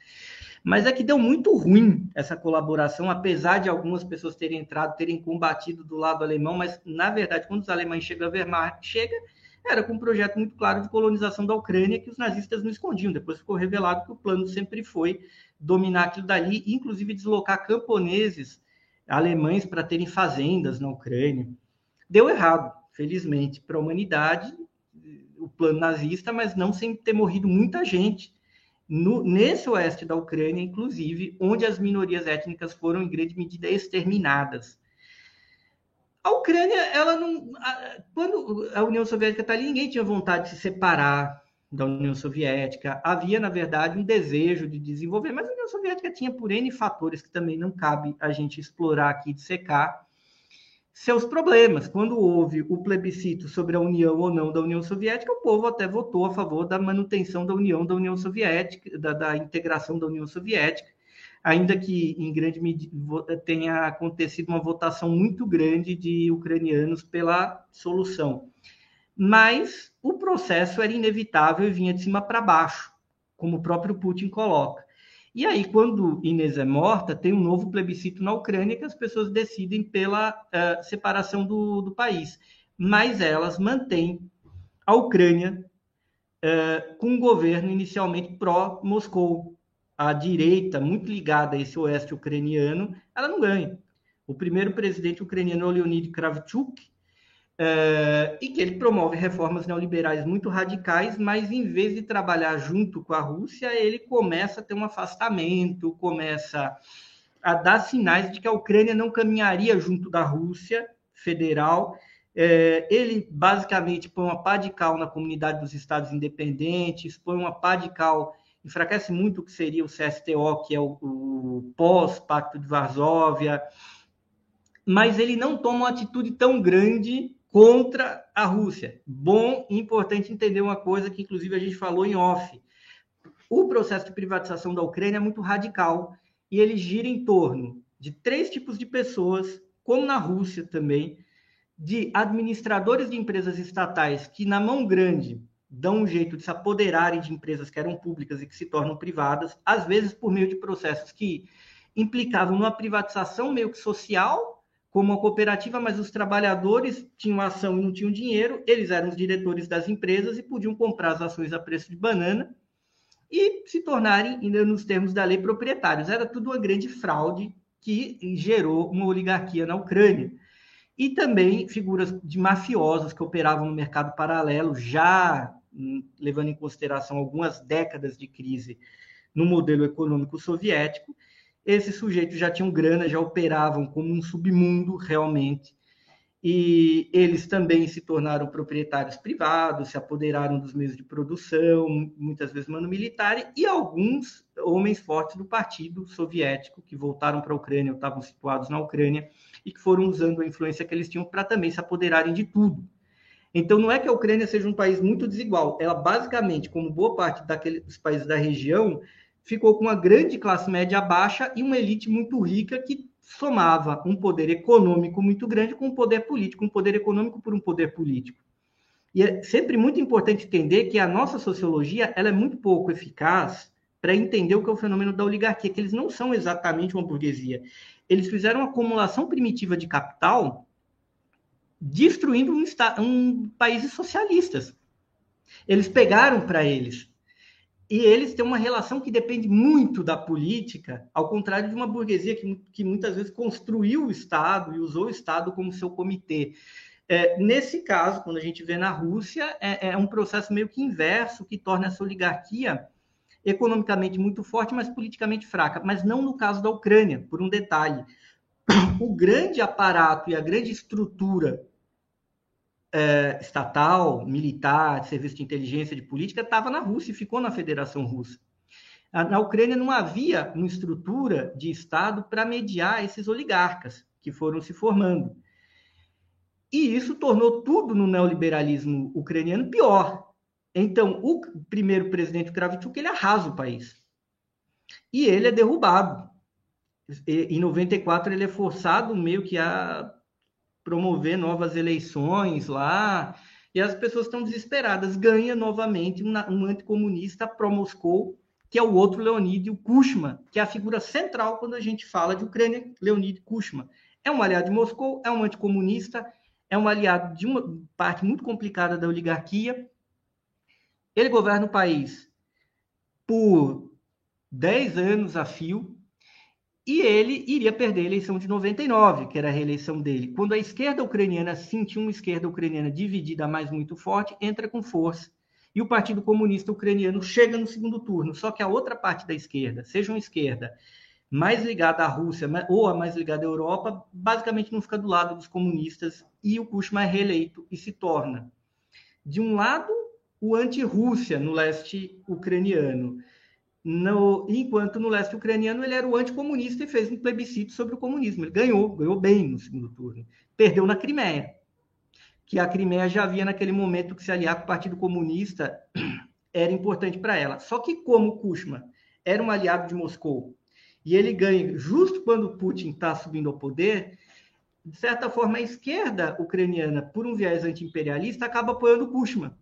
Mas é que deu muito ruim essa colaboração, apesar de algumas pessoas terem entrado, terem combatido do lado alemão, mas na verdade, quando os alemães chegam a Wehrmacht, chega, era com um projeto muito claro de colonização da Ucrânia que os nazistas não escondiam. Depois ficou revelado que o plano sempre foi dominar aquilo dali, inclusive deslocar camponeses alemães para terem fazendas na Ucrânia. Deu errado, felizmente, para a humanidade, o plano nazista, mas não sem ter morrido muita gente no, nesse oeste da Ucrânia, inclusive, onde as minorias étnicas foram em grande medida exterminadas. A Ucrânia, ela não, quando a União Soviética está ali, ninguém tinha vontade de se separar da União Soviética. Havia, na verdade, um desejo de desenvolver, mas a União Soviética tinha por N fatores que também não cabe a gente explorar aqui, de secar seus problemas. Quando houve o plebiscito sobre a união ou não da União Soviética, o povo até votou a favor da manutenção da união da União Soviética, da, da integração da União Soviética, ainda que em grande medida tenha acontecido uma votação muito grande de ucranianos pela solução. Mas o processo era inevitável e vinha de cima para baixo, como o próprio Putin coloca. E aí, quando Inês é morta, tem um novo plebiscito na Ucrânia que as pessoas decidem pela uh, separação do, do, país. Mas elas mantêm a Ucrânia uh, com um governo inicialmente pró-Moscou. A direita, muito ligada a esse oeste ucraniano, ela não ganha. O primeiro presidente ucraniano é Leonid Kravchuk, Uh, e que ele promove reformas neoliberais muito radicais, mas em vez de trabalhar junto com a Rússia, ele começa a ter um afastamento, começa a dar sinais de que a Ucrânia não caminharia junto da Rússia federal. Uh, ele basicamente põe uma pá de cal na comunidade dos estados independentes, põe uma pá de cal, enfraquece muito o que seria o CSTO, que é o, o pós-Pacto de Varsóvia, mas ele não toma uma atitude tão grande contra a Rússia. Bom e importante entender uma coisa que, inclusive, a gente falou em off. O processo de privatização da Ucrânia é muito radical e ele gira em torno de três tipos de pessoas, como na Rússia também, de administradores de empresas estatais que, na mão grande, dão um jeito de se apoderarem de empresas que eram públicas e que se tornam privadas, às vezes por meio de processos que implicavam numa privatização meio que social, como uma cooperativa, mas os trabalhadores tinham ação e não tinham dinheiro, eles eram os diretores das empresas e podiam comprar as ações a preço de banana e se tornarem, nos termos da lei, proprietários. Era tudo uma grande fraude que gerou uma oligarquia na Ucrânia. E também figuras de mafiosos que operavam no mercado paralelo, já hum, levando em consideração algumas décadas de crise no modelo econômico soviético. Esses sujeitos já tinham grana, já operavam como um submundo realmente, e eles também se tornaram proprietários privados, se apoderaram dos meios de produção, muitas vezes mano militar, e alguns homens fortes do partido soviético que voltaram para a Ucrânia, ou estavam situados na Ucrânia, e que foram usando a influência que eles tinham para também se apoderarem de tudo. Então, não é que a Ucrânia seja um país muito desigual, ela basicamente, como boa parte daqueles países da região, ficou com uma grande classe média baixa e uma elite muito rica que somava um poder econômico muito grande com um poder político, um poder econômico por um poder político. E é sempre muito importante entender que a nossa sociologia ela é muito pouco eficaz para entender o que é o fenômeno da oligarquia, que eles não são exatamente uma burguesia. Eles fizeram uma acumulação primitiva de capital destruindo um, um países socialistas. Eles pegaram para eles e eles têm uma relação que depende muito da política, ao contrário de uma burguesia que, que muitas vezes construiu o Estado e usou o Estado como seu comitê. É, nesse caso, quando a gente vê na Rússia, é, é, um processo meio que inverso, que torna essa oligarquia economicamente muito forte, mas politicamente fraca. Mas não no caso da Ucrânia, por um detalhe. *clears throat* O grande aparato e a grande estrutura é, estatal, militar, de serviço de inteligência, de política, estava na Rússia e ficou na Federação Russa. Na Ucrânia não havia uma estrutura de Estado para mediar esses oligarcas que foram se formando. E isso tornou tudo no neoliberalismo ucraniano pior. Então, o primeiro presidente Kravchuk, ele arrasa o país. E ele é derrubado. Em 94, ele é forçado meio que a promover novas eleições lá, e as pessoas estão desesperadas. Ganha novamente um, um anticomunista pró-Moscou, que é o outro Leonid Kuchma, que é a figura central quando a gente fala de Ucrânia, Leonid Kuchma. É um aliado de Moscou, é um anticomunista, é um aliado de uma parte muito complicada da oligarquia. Ele governa o país por 10 anos a fio, e ele iria perder a eleição de 99, que era a reeleição dele. Quando a esquerda ucraniana sentiu uma esquerda ucraniana dividida, mas muito forte, entra com força. E o Partido Comunista Ucraniano chega no segundo turno. Só que a outra parte da esquerda, seja uma esquerda mais ligada à Rússia ou a mais ligada à Europa, basicamente não fica do lado dos comunistas e o Kuchma é reeleito e se torna, de um lado, o anti-Rússia no leste ucraniano no, enquanto no leste ucraniano ele era o anticomunista e fez um plebiscito sobre o comunismo. Ele ganhou, ganhou bem no segundo turno. Perdeu na Crimeia, que a Crimeia já havia naquele momento que se aliar com o Partido Comunista *clears throat* era importante para ela. Só que como Kushma era um aliado de Moscou e ele ganha justo quando Putin está subindo ao poder, de certa forma a esquerda ucraniana, por um viés anti-imperialista, acaba apoiando Kushma.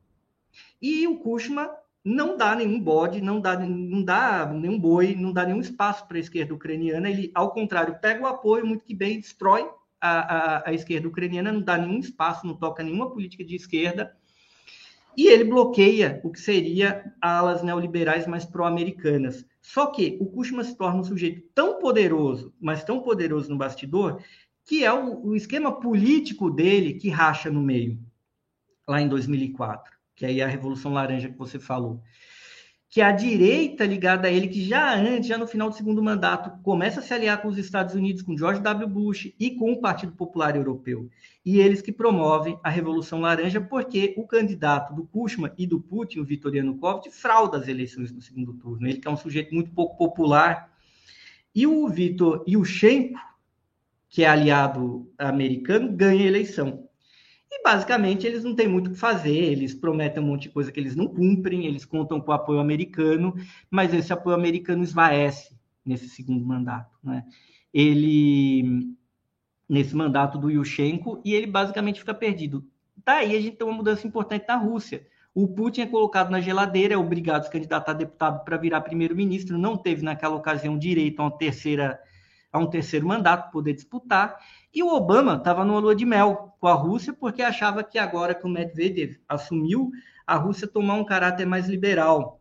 E o Kushma não dá nenhum bode, não dá, não dá nenhum boi, não dá nenhum espaço para a esquerda ucraniana. Ele, ao contrário, pega o apoio muito que bem, destrói a, a, a esquerda ucraniana, não dá nenhum espaço, não toca nenhuma política de esquerda. E ele bloqueia o que seria alas neoliberais mais pró-americanas. Só que o Kushma se torna um sujeito tão poderoso, mas tão poderoso no bastidor, que é o, o esquema político dele que racha no meio, lá em 2004 que aí é a Revolução Laranja que você falou, que a direita ligada a ele, que já antes, já no final do segundo mandato, começa a se aliar com os Estados Unidos, com George W. Bush e com o Partido Popular Europeu. E eles que promovem a Revolução Laranja, porque o candidato do Kushma e do Putin, o Vitoriano Yanukovych, frauda as eleições no segundo turno. Ele que é um sujeito muito pouco popular. E o Vitor Yushchenko, que é aliado americano, ganha a eleição. E basicamente eles não têm muito o que fazer, eles prometem um monte de coisa que eles não cumprem, eles contam com o apoio americano, mas esse apoio americano esvaece nesse segundo mandato. Né? Ele, nesse mandato do Yushchenko, e ele basicamente fica perdido. Daí a gente tem uma mudança importante na Rússia. O Putin é colocado na geladeira, é obrigado a se candidatar a deputado para virar primeiro-ministro, não teve naquela ocasião direito a uma terceira a um terceiro mandato, poder disputar. E o Obama estava numa lua de mel com a Rússia, porque achava que agora que o Medvedev assumiu, a Rússia tomar um caráter mais liberal.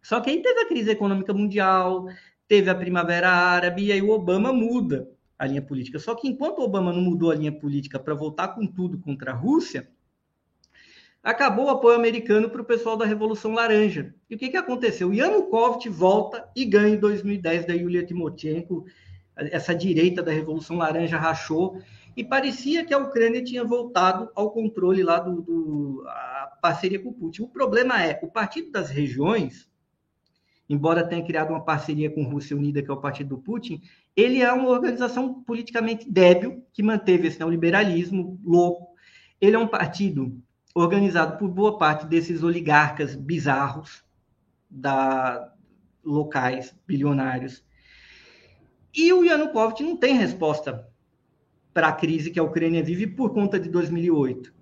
Só que aí teve a crise econômica mundial, teve a Primavera Árabe, e aí o Obama muda a linha política. Só que enquanto o Obama não mudou a linha política para voltar com tudo contra a Rússia, acabou o apoio americano para o pessoal da Revolução Laranja. E o que, que aconteceu? Yanukovych volta e ganha em 2010 da Yulia Timoshenko essa direita da Revolução Laranja rachou e parecia que a Ucrânia tinha voltado ao controle lá do, do parceria com o Putin. O problema é, o Partido das Regiões, embora tenha criado uma parceria com a Rússia Unida, que é o partido do Putin, ele é uma organização politicamente débil, que manteve esse neoliberalismo louco. Ele é um partido organizado por boa parte desses oligarcas bizarros da locais bilionários e o Yanukovych não tem resposta para a crise que a Ucrânia vive por conta de 2008.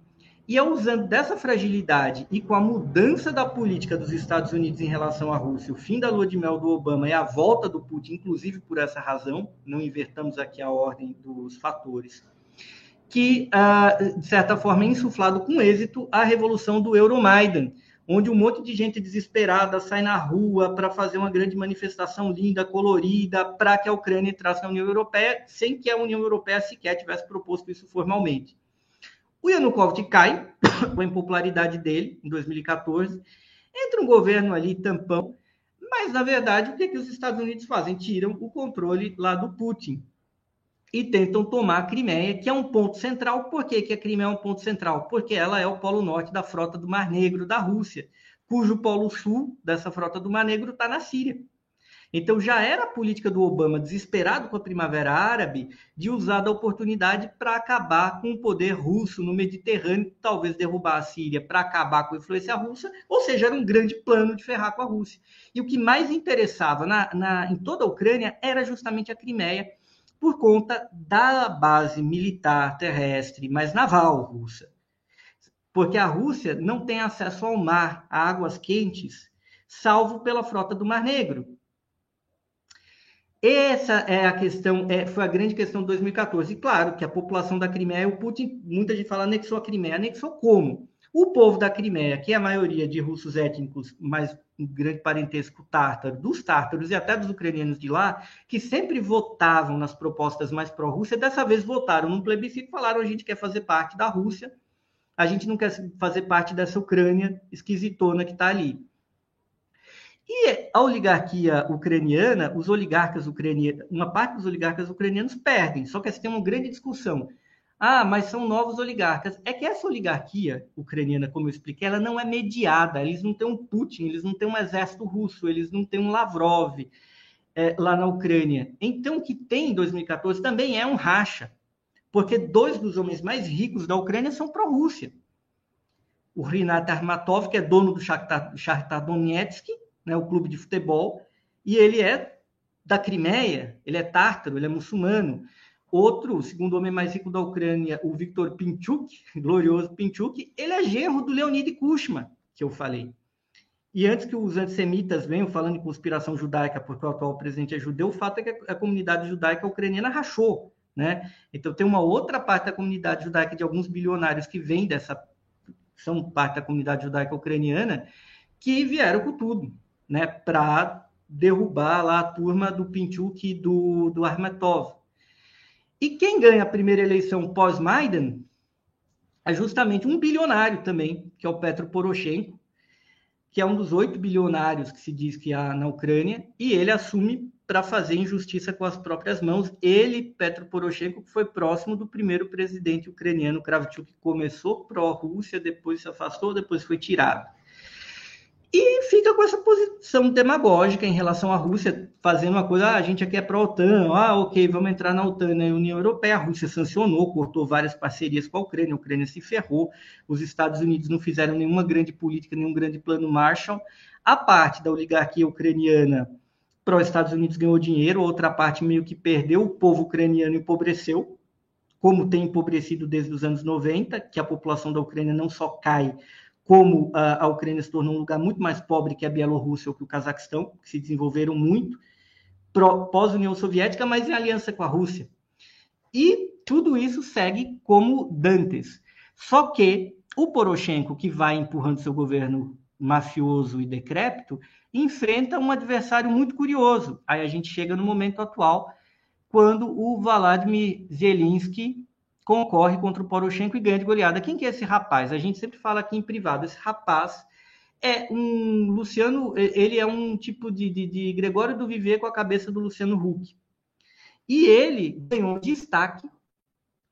E é usando dessa fragilidade e com a mudança da política dos Estados Unidos em relação à Rússia, o fim da lua de mel do Obama e a volta do Putin, inclusive por essa razão, não invertamos aqui a ordem dos fatores, que, ah, de certa forma, é insuflado com êxito a revolução do Euromaidan, onde um monte de gente desesperada sai na rua para fazer uma grande manifestação linda, colorida, para que a Ucrânia entrasse na União Europeia, sem que a União Europeia sequer tivesse proposto isso formalmente. O Yanukovych cai *coughs* com a impopularidade dele em 2014, entra um governo ali tampão, mas na verdade o que, é que os Estados Unidos fazem? Tiram o controle lá do Putin e tentam tomar a Crimeia, que é um ponto central. Por que, que a Crimeia é um ponto central? Porque ela é o polo norte da frota do Mar Negro da Rússia, cujo polo sul dessa frota do Mar Negro está na Síria. Então já era a política do Obama, desesperado com a Primavera Árabe, de usar da oportunidade para acabar com o poder russo no Mediterrâneo, talvez derrubar a Síria para acabar com a influência russa, ou seja, era um grande plano de ferrar com a Rússia. E o que mais interessava na, na, em toda a Ucrânia era justamente a Crimeia, por conta da base militar terrestre, mas naval russa. Porque a Rússia não tem acesso ao mar, a águas quentes, salvo pela frota do Mar Negro. Essa é a questão, é, foi a grande questão de 2014. E claro que a população da Crimeia, o Putin, muita gente fala anexou a Crimeia. Anexou como? O povo da Crimeia, que é a maioria de russos étnicos, mas um grande parentesco tártaro, dos tártaros e até dos ucranianos de lá, que sempre votavam nas propostas mais pró-Rússia, dessa vez votaram num plebiscito e falaram: a gente quer fazer parte da Rússia, a gente não quer fazer parte dessa Ucrânia esquisitona que está ali. E a oligarquia ucraniana, os oligarcas ucranianos, uma parte dos oligarcas ucranianos perdem, só que assim, tem uma grande discussão. Ah, mas são novos oligarcas. É que essa oligarquia ucraniana, como eu expliquei, ela não é mediada. Eles não têm um Putin, eles não têm um exército russo, eles não têm um Lavrov é, lá na Ucrânia. Então, o que tem em 2014 também é um racha, porque dois dos homens mais ricos da Ucrânia são pró-Rússia. O Rinat Armatov, que é dono do Shakhtar, Shakhtar Donetsk, né, o clube de futebol, e ele é da Crimeia, ele é tártaro, ele é muçulmano. Outro, o segundo homem mais rico da Ucrânia, o Viktor Pinchuk, *laughs* glorioso Pinchuk, ele é genro do Leonid Kuchma, que eu falei. E antes que os antissemitas venham falando em conspiração judaica, porque o atual presidente é judeu, o fato é que a comunidade judaica ucraniana rachou, né? Então tem uma outra parte da comunidade judaica de alguns bilionários que vêm dessa são parte da comunidade judaica ucraniana que vieram com tudo, né, para derrubar lá a turma do Pinchuk e do, do Armatov. E quem ganha a primeira eleição pós-Maidan é justamente um bilionário também, que é o Petro Poroshenko, que é um dos oito bilionários que se diz que há na Ucrânia, e ele assume para fazer injustiça com as próprias mãos. Ele, Petro Poroshenko, foi próximo do primeiro presidente ucraniano, Kravchuk, que começou pró-Rússia, depois se afastou, depois foi tirado. E fica com essa posição demagógica em relação à Rússia, fazendo uma coisa, ah, a gente aqui é para a OTAN, ah, ok, vamos entrar na OTAN, na União Europeia, a Rússia sancionou, cortou várias parcerias com a Ucrânia, a Ucrânia se ferrou, os Estados Unidos não fizeram nenhuma grande política, nenhum grande plano Marshall, a parte da oligarquia ucraniana para os Estados Unidos ganhou dinheiro, outra parte meio que perdeu, o povo ucraniano empobreceu, como tem empobrecido desde os anos 90, que a população da Ucrânia não só cai, como a, a Ucrânia se tornou um lugar muito mais pobre que a Bielorrússia ou que o Cazaquistão, que se desenvolveram muito pós-União Soviética, mas em aliança com a Rússia. E tudo isso segue como Dantes. Só que o Poroshenko, que vai empurrando seu governo mafioso e decrépito, enfrenta um adversário muito curioso. Aí a gente chega no momento atual, quando o Vladimir Zelensky concorre contra o Poroshenko e ganha de goleada. Quem que é esse rapaz? A gente sempre fala aqui em privado. Esse rapaz é um Luciano, ele é um tipo de, de, de Gregório do Viver com a cabeça do Luciano Huck. E ele ganhou destaque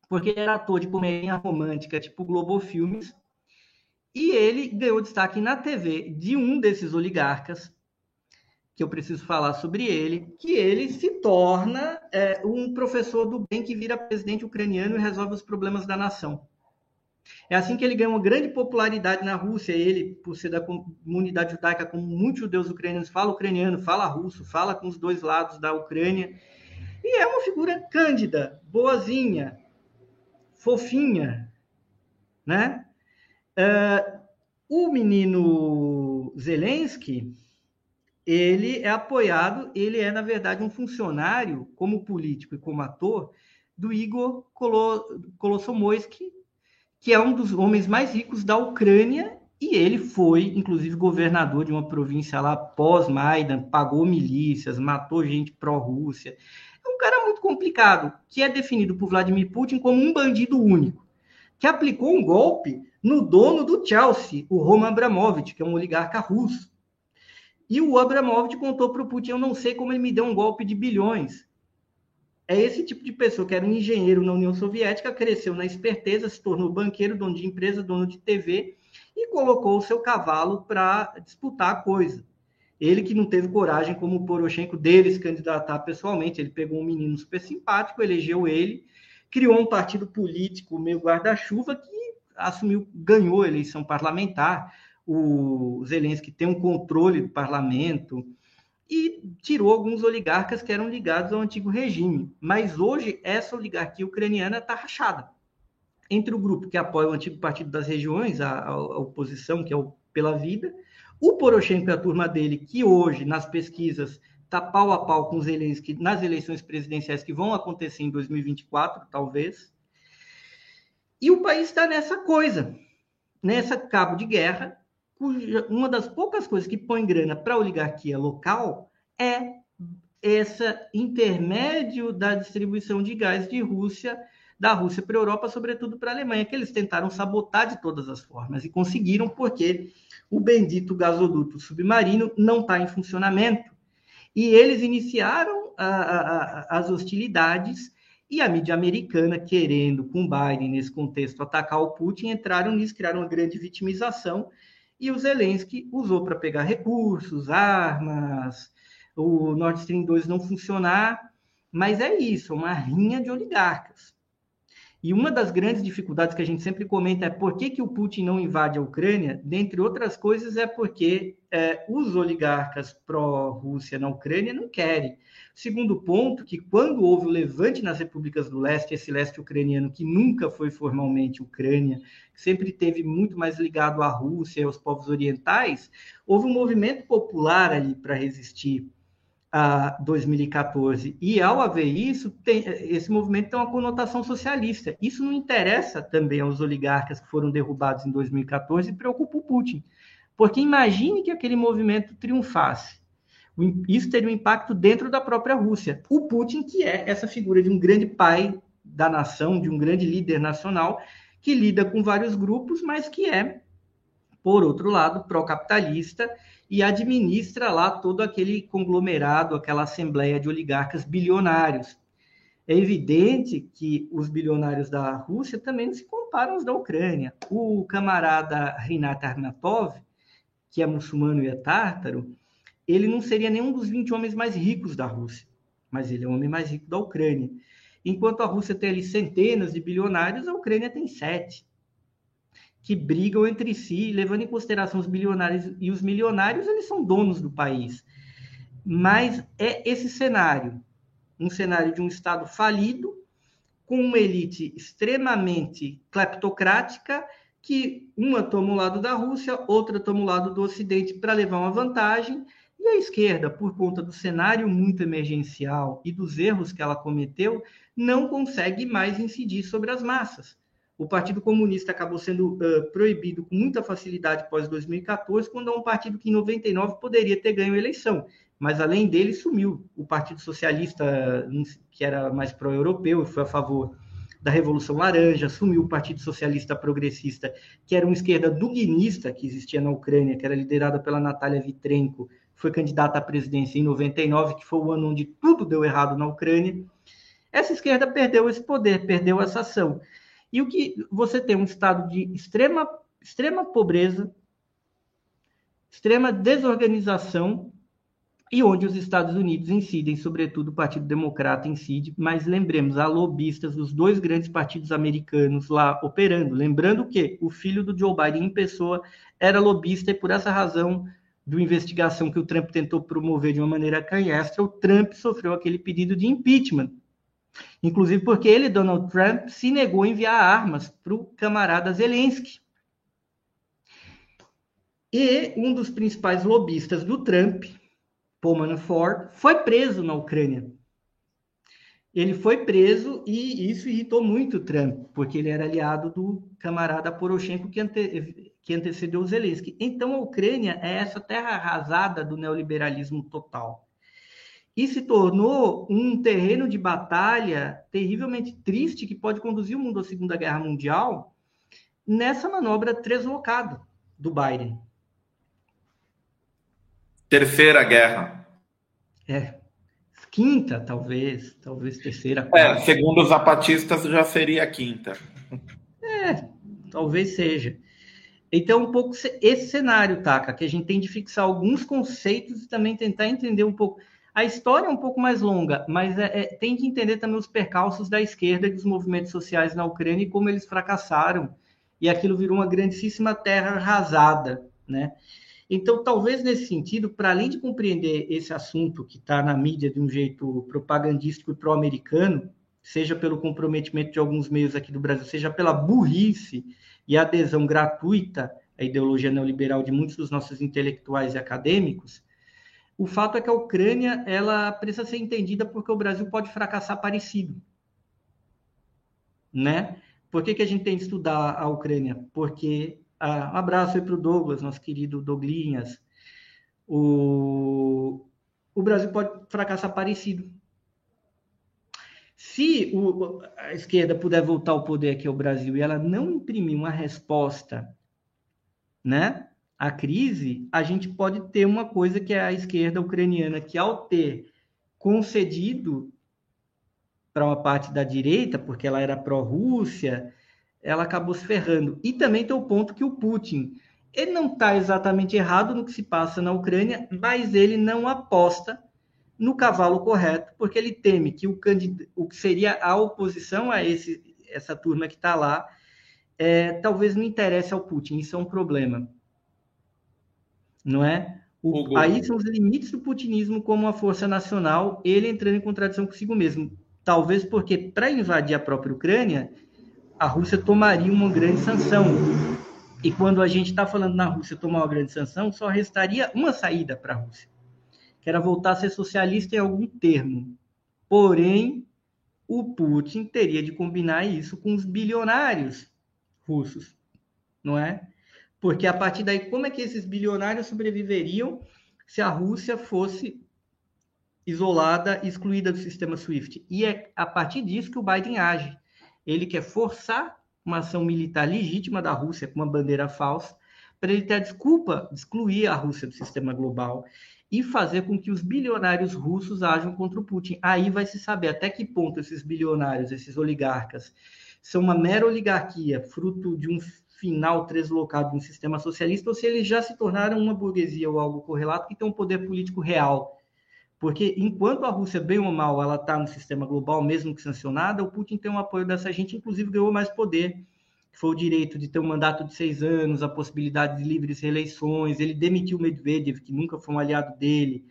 porque ele era ator de comédia romântica, tipo Globo Filmes, e ele ganhou destaque na TV de um desses oligarcas, que eu preciso falar sobre ele, que ele se torna é, um professor do bem que vira presidente ucraniano e resolve os problemas da nação. É assim que ele ganha uma grande popularidade na Rússia. Ele, por ser da comunidade judaica, como muitos judeus ucranianos, fala ucraniano, fala russo, fala com os dois lados da Ucrânia. E é uma figura cândida, boazinha, fofinha, né? Uh, o menino Zelensky, ele é apoiado, ele é, na verdade, um funcionário, como político e como ator, do Igor Kolossomoisky, que é um dos homens mais ricos da Ucrânia, e ele foi, inclusive, governador de uma província lá pós-Maidan, pagou milícias, matou gente pró-Rússia. É um cara muito complicado, que é definido por Vladimir Putin como um bandido único, que aplicou um golpe no dono do Chelsea, o Roman Abramovich, que é um oligarca russo e o Abramovich contou para o Putin: eu não sei como ele me deu um golpe de bilhões. É esse tipo de pessoa que era um engenheiro na União Soviética, cresceu na esperteza, se tornou banqueiro, dono de empresa, dono de TV e colocou o seu cavalo para disputar a coisa. Ele que não teve coragem, como o Poroshenko, dele se candidatar pessoalmente. Ele pegou um menino super simpático, elegeu ele, criou um partido político meio guarda-chuva que assumiu, ganhou a eleição parlamentar o Zelensky tem um controle do parlamento e tirou alguns oligarcas que eram ligados ao antigo regime. Mas hoje essa oligarquia ucraniana está rachada entre o grupo que apoia o antigo Partido das Regiões, a, a, oposição, que é o Pela Vida, o Poroshenko e a turma dele, que hoje, nas pesquisas, está pau a pau com os Zelensky nas eleições presidenciais que vão acontecer em 2024, talvez. E o país está nessa coisa, nessa cabo de guerra, cuja uma das poucas coisas que põe grana para a oligarquia local é esse intermédio da distribuição de gás de Rússia, da Rússia para a Europa, sobretudo para a Alemanha, que eles tentaram sabotar de todas as formas e conseguiram porque o bendito gasoduto submarino não está em funcionamento. E eles iniciaram a, a, as hostilidades e a mídia americana, querendo, com Biden nesse contexto, atacar o Putin, entraram nisso, criaram uma grande vitimização e o Zelensky usou para pegar recursos, armas, o Nord Stream 2 não funcionar, mas é isso, uma rinha de oligarcas. E uma das grandes dificuldades que a gente sempre comenta é por que, que o Putin não invade a Ucrânia, dentre outras coisas, é porque é, os oligarcas pró-Rússia na Ucrânia não querem. Segundo ponto, que quando houve o levante nas repúblicas do leste, esse leste ucraniano que nunca foi formalmente Ucrânia, sempre teve muito mais ligado à Rússia e aos povos orientais, houve um movimento popular ali para resistir a 2014. E ao haver isso, tem, esse movimento tem uma conotação socialista. Isso não interessa também aos oligarcas que foram derrubados em 2014 e preocupa o Putin. Porque imagine que aquele movimento triunfasse. Isso teria um impacto dentro da própria Rússia. O Putin, que é essa figura de um grande pai da nação, de um grande líder nacional, que lida com vários grupos, mas que é, por outro lado, pró-capitalista e administra lá todo aquele conglomerado, aquela assembleia de oligarcas bilionários. É evidente que os bilionários da Rússia também se comparam aos da Ucrânia. O camarada Rinat Armatov, que é muçulmano e é tártaro, ele não seria nenhum dos 20 homens mais ricos da Rússia, mas ele é o homem mais rico da Ucrânia. Enquanto a Rússia tem ali centenas de bilionários, a Ucrânia tem sete, que brigam entre si, levando em consideração os bilionários e os milionários, eles são donos do país. Mas é esse cenário, um cenário de um Estado falido, com uma elite extremamente cleptocrática, que uma toma o lado da Rússia, outra toma o lado do Ocidente para levar uma vantagem, e a esquerda, por conta do cenário muito emergencial e dos erros que ela cometeu, não consegue mais incidir sobre as massas. O Partido Comunista acabou sendo uh, proibido com muita facilidade pós 2014, quando é um partido que em 99 poderia ter ganho a eleição. Mas além dele sumiu o Partido Socialista, que era mais pró-europeu e foi a favor da Revolução Laranja, sumiu o Partido Socialista Progressista, que era uma esquerda duguinista que existia na Ucrânia, que era liderada pela Natália Vitrenko, foi candidata à presidência em 99, que foi o ano onde tudo deu errado na Ucrânia. Essa esquerda perdeu esse poder, perdeu essa ação. E o que você tem um estado de extrema, extrema pobreza, extrema desorganização, e onde os Estados Unidos incidem, sobretudo o Partido Democrata incide, mas lembremos, há lobistas dos dois grandes partidos americanos lá operando. Lembrando que o filho do Joe Biden em pessoa era lobista e por essa razão do investigação que o Trump tentou promover de uma maneira canhestra, o Trump sofreu aquele pedido de impeachment. Inclusive porque ele, Donald Trump, se negou a enviar armas para o camarada Zelensky. E um dos principais lobistas do Trump, Paul Manafort, foi preso na Ucrânia. Ele foi preso e isso irritou muito o Trump, porque ele era aliado do camarada Poroshenko que, ante, que antecedeu o Zelensky. Então a Ucrânia é essa terra arrasada do neoliberalismo total. E se tornou um terreno de batalha terrivelmente triste que pode conduzir o mundo à Segunda Guerra Mundial nessa manobra deslocada do Biden. Terceira guerra. É, quinta, talvez, talvez terceira. É, quarta. É, segundo os zapatistas, já seria a quinta. É, talvez seja. Então, um pouco esse cenário, Taka, que a gente tem de fixar alguns conceitos e também tentar entender um pouco. A história é um pouco mais longa, mas é, é, tem que entender também os percalços da esquerda e dos movimentos sociais na Ucrânia e como eles fracassaram. E aquilo virou uma grandíssima terra arrasada, né? Então, talvez nesse sentido, para além de compreender esse assunto que está na mídia de um jeito propagandístico e pró-americano, seja pelo comprometimento de alguns meios aqui do Brasil, seja pela burrice e adesão gratuita à ideologia neoliberal de muitos dos nossos intelectuais e acadêmicos, o fato é que a Ucrânia ela precisa ser entendida porque o Brasil pode fracassar parecido, né? Por que, que a gente tem que estudar a Ucrânia? Porque ah, um abraço aí para o Douglas, nosso querido Douglinhas. O, o Brasil pode fracassar parecido. Se o, a esquerda puder voltar ao poder aqui ao Brasil e ela não imprimir uma resposta né, à crise, a gente pode ter uma coisa que é a esquerda ucraniana, que ao ter concedido para uma parte da direita, porque ela era pró-Rússia, ela acabou se ferrando. E também tem o ponto que o Putin, ele não está exatamente errado no que se passa na Ucrânia, mas ele não aposta no cavalo correto, porque ele teme que o, candidato, o que seria a oposição a esse, essa turma que está lá, é, talvez não interesse ao Putin. Isso é um problema. Não é? O, aí são os limites do putinismo como uma força nacional, ele entrando em contradição consigo mesmo. Talvez porque, para invadir a própria Ucrânia, a Rússia tomaria uma grande sanção. E quando a gente está falando na Rússia tomar uma grande sanção, só restaria uma saída para a Rússia, que era voltar a ser socialista em algum termo. Porém, o Putin teria de combinar isso com os bilionários russos, não é? Porque a partir daí, como é que esses bilionários sobreviveriam se a Rússia fosse isolada, excluída do sistema SWIFT? E é a partir disso que o Biden age ele quer forçar uma ação militar legítima da Rússia com uma bandeira falsa, para ele ter a desculpa de excluir a Rússia do sistema global e fazer com que os bilionários russos ajam contra o Putin. Aí vai se saber até que ponto esses bilionários, esses oligarcas, são uma mera oligarquia, fruto de um final deslocado de um sistema socialista, ou se eles já se tornaram uma burguesia ou algo correlato que tem um poder político real. Porque enquanto a Rússia, bem ou mal, ela está no sistema global, mesmo que sancionada, o Putin tem o apoio dessa gente, inclusive ganhou mais poder, que foi o direito de ter um mandato de seis anos, a possibilidade de livres reeleições, ele demitiu Medvedev, que nunca foi um aliado dele,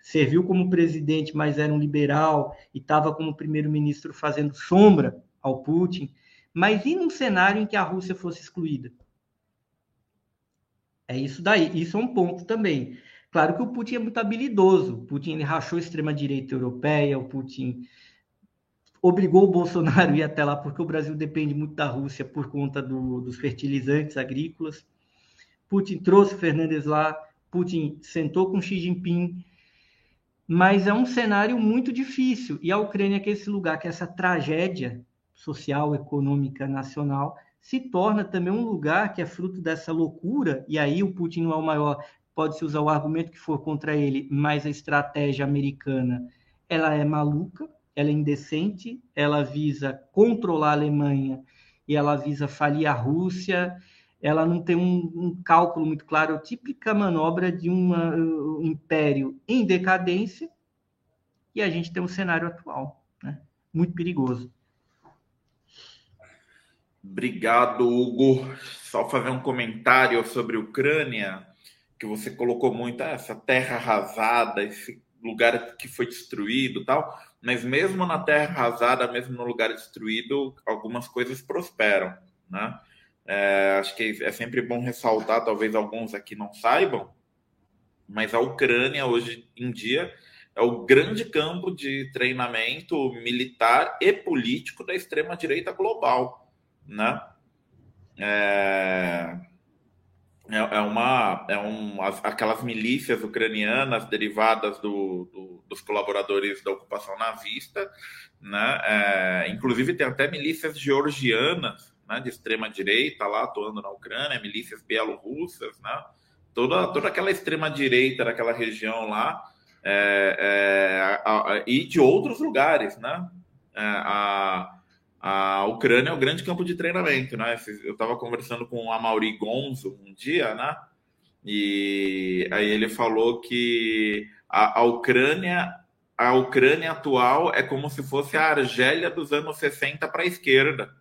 serviu como presidente, mas era um liberal, e estava como primeiro-ministro fazendo sombra ao Putin. Mas e num cenário em que a Rússia fosse excluída? É isso daí, isso é um ponto também. Claro que o Putin é muito habilidoso. O Putin ele rachou a extrema-direita europeia, o Putin obrigou o Bolsonaro a ir até lá, porque o Brasil depende muito da Rússia por conta do, dos fertilizantes agrícolas. Putin trouxe Fernandes lá, Putin sentou com Xi Jinping, mas é um cenário muito difícil. E a Ucrânia, que é esse lugar, que é essa tragédia social, econômica, nacional, se torna também um lugar que é fruto dessa loucura, e aí o Putin não é o maior, pode-se usar o argumento que for contra ele, mas a estratégia americana, ela é maluca, ela é indecente, ela visa controlar a Alemanha e ela visa falir a Rússia, ela não tem um, um cálculo muito claro, é típica manobra de uma, um império em decadência, e a gente tem um cenário atual, né? muito perigoso. Obrigado, Hugo. Só fazer um comentário sobre a Ucrânia, que você colocou muito ah, essa terra arrasada, esse lugar que foi destruído, tal. Mas mesmo na terra arrasada, mesmo no lugar destruído, algumas coisas prosperam, né? É, acho que é sempre bom ressaltar, talvez alguns aqui não saibam, mas a Ucrânia hoje em dia é o grande campo de treinamento militar e político da extrema direita global né? É, é, é uma, é um, aquelas milícias ucranianas derivadas do, do, dos colaboradores da ocupação nazista, né? É, inclusive tem até milícias georgianas, né, de extrema direita lá atuando na Ucrânia, milícias bielorrussas, né? Toda, toda aquela extrema direita daquela região lá é, é, a, a, e de outros lugares, né? É, a, a Ucrânia é o grande campo de treinamento, né? Eu estava conversando com o Amaury Gonzo um dia, né? E aí ele falou que a, a Ucrânia a Ucrânia atual é como se fosse a Argélia dos anos 60 para a esquerda.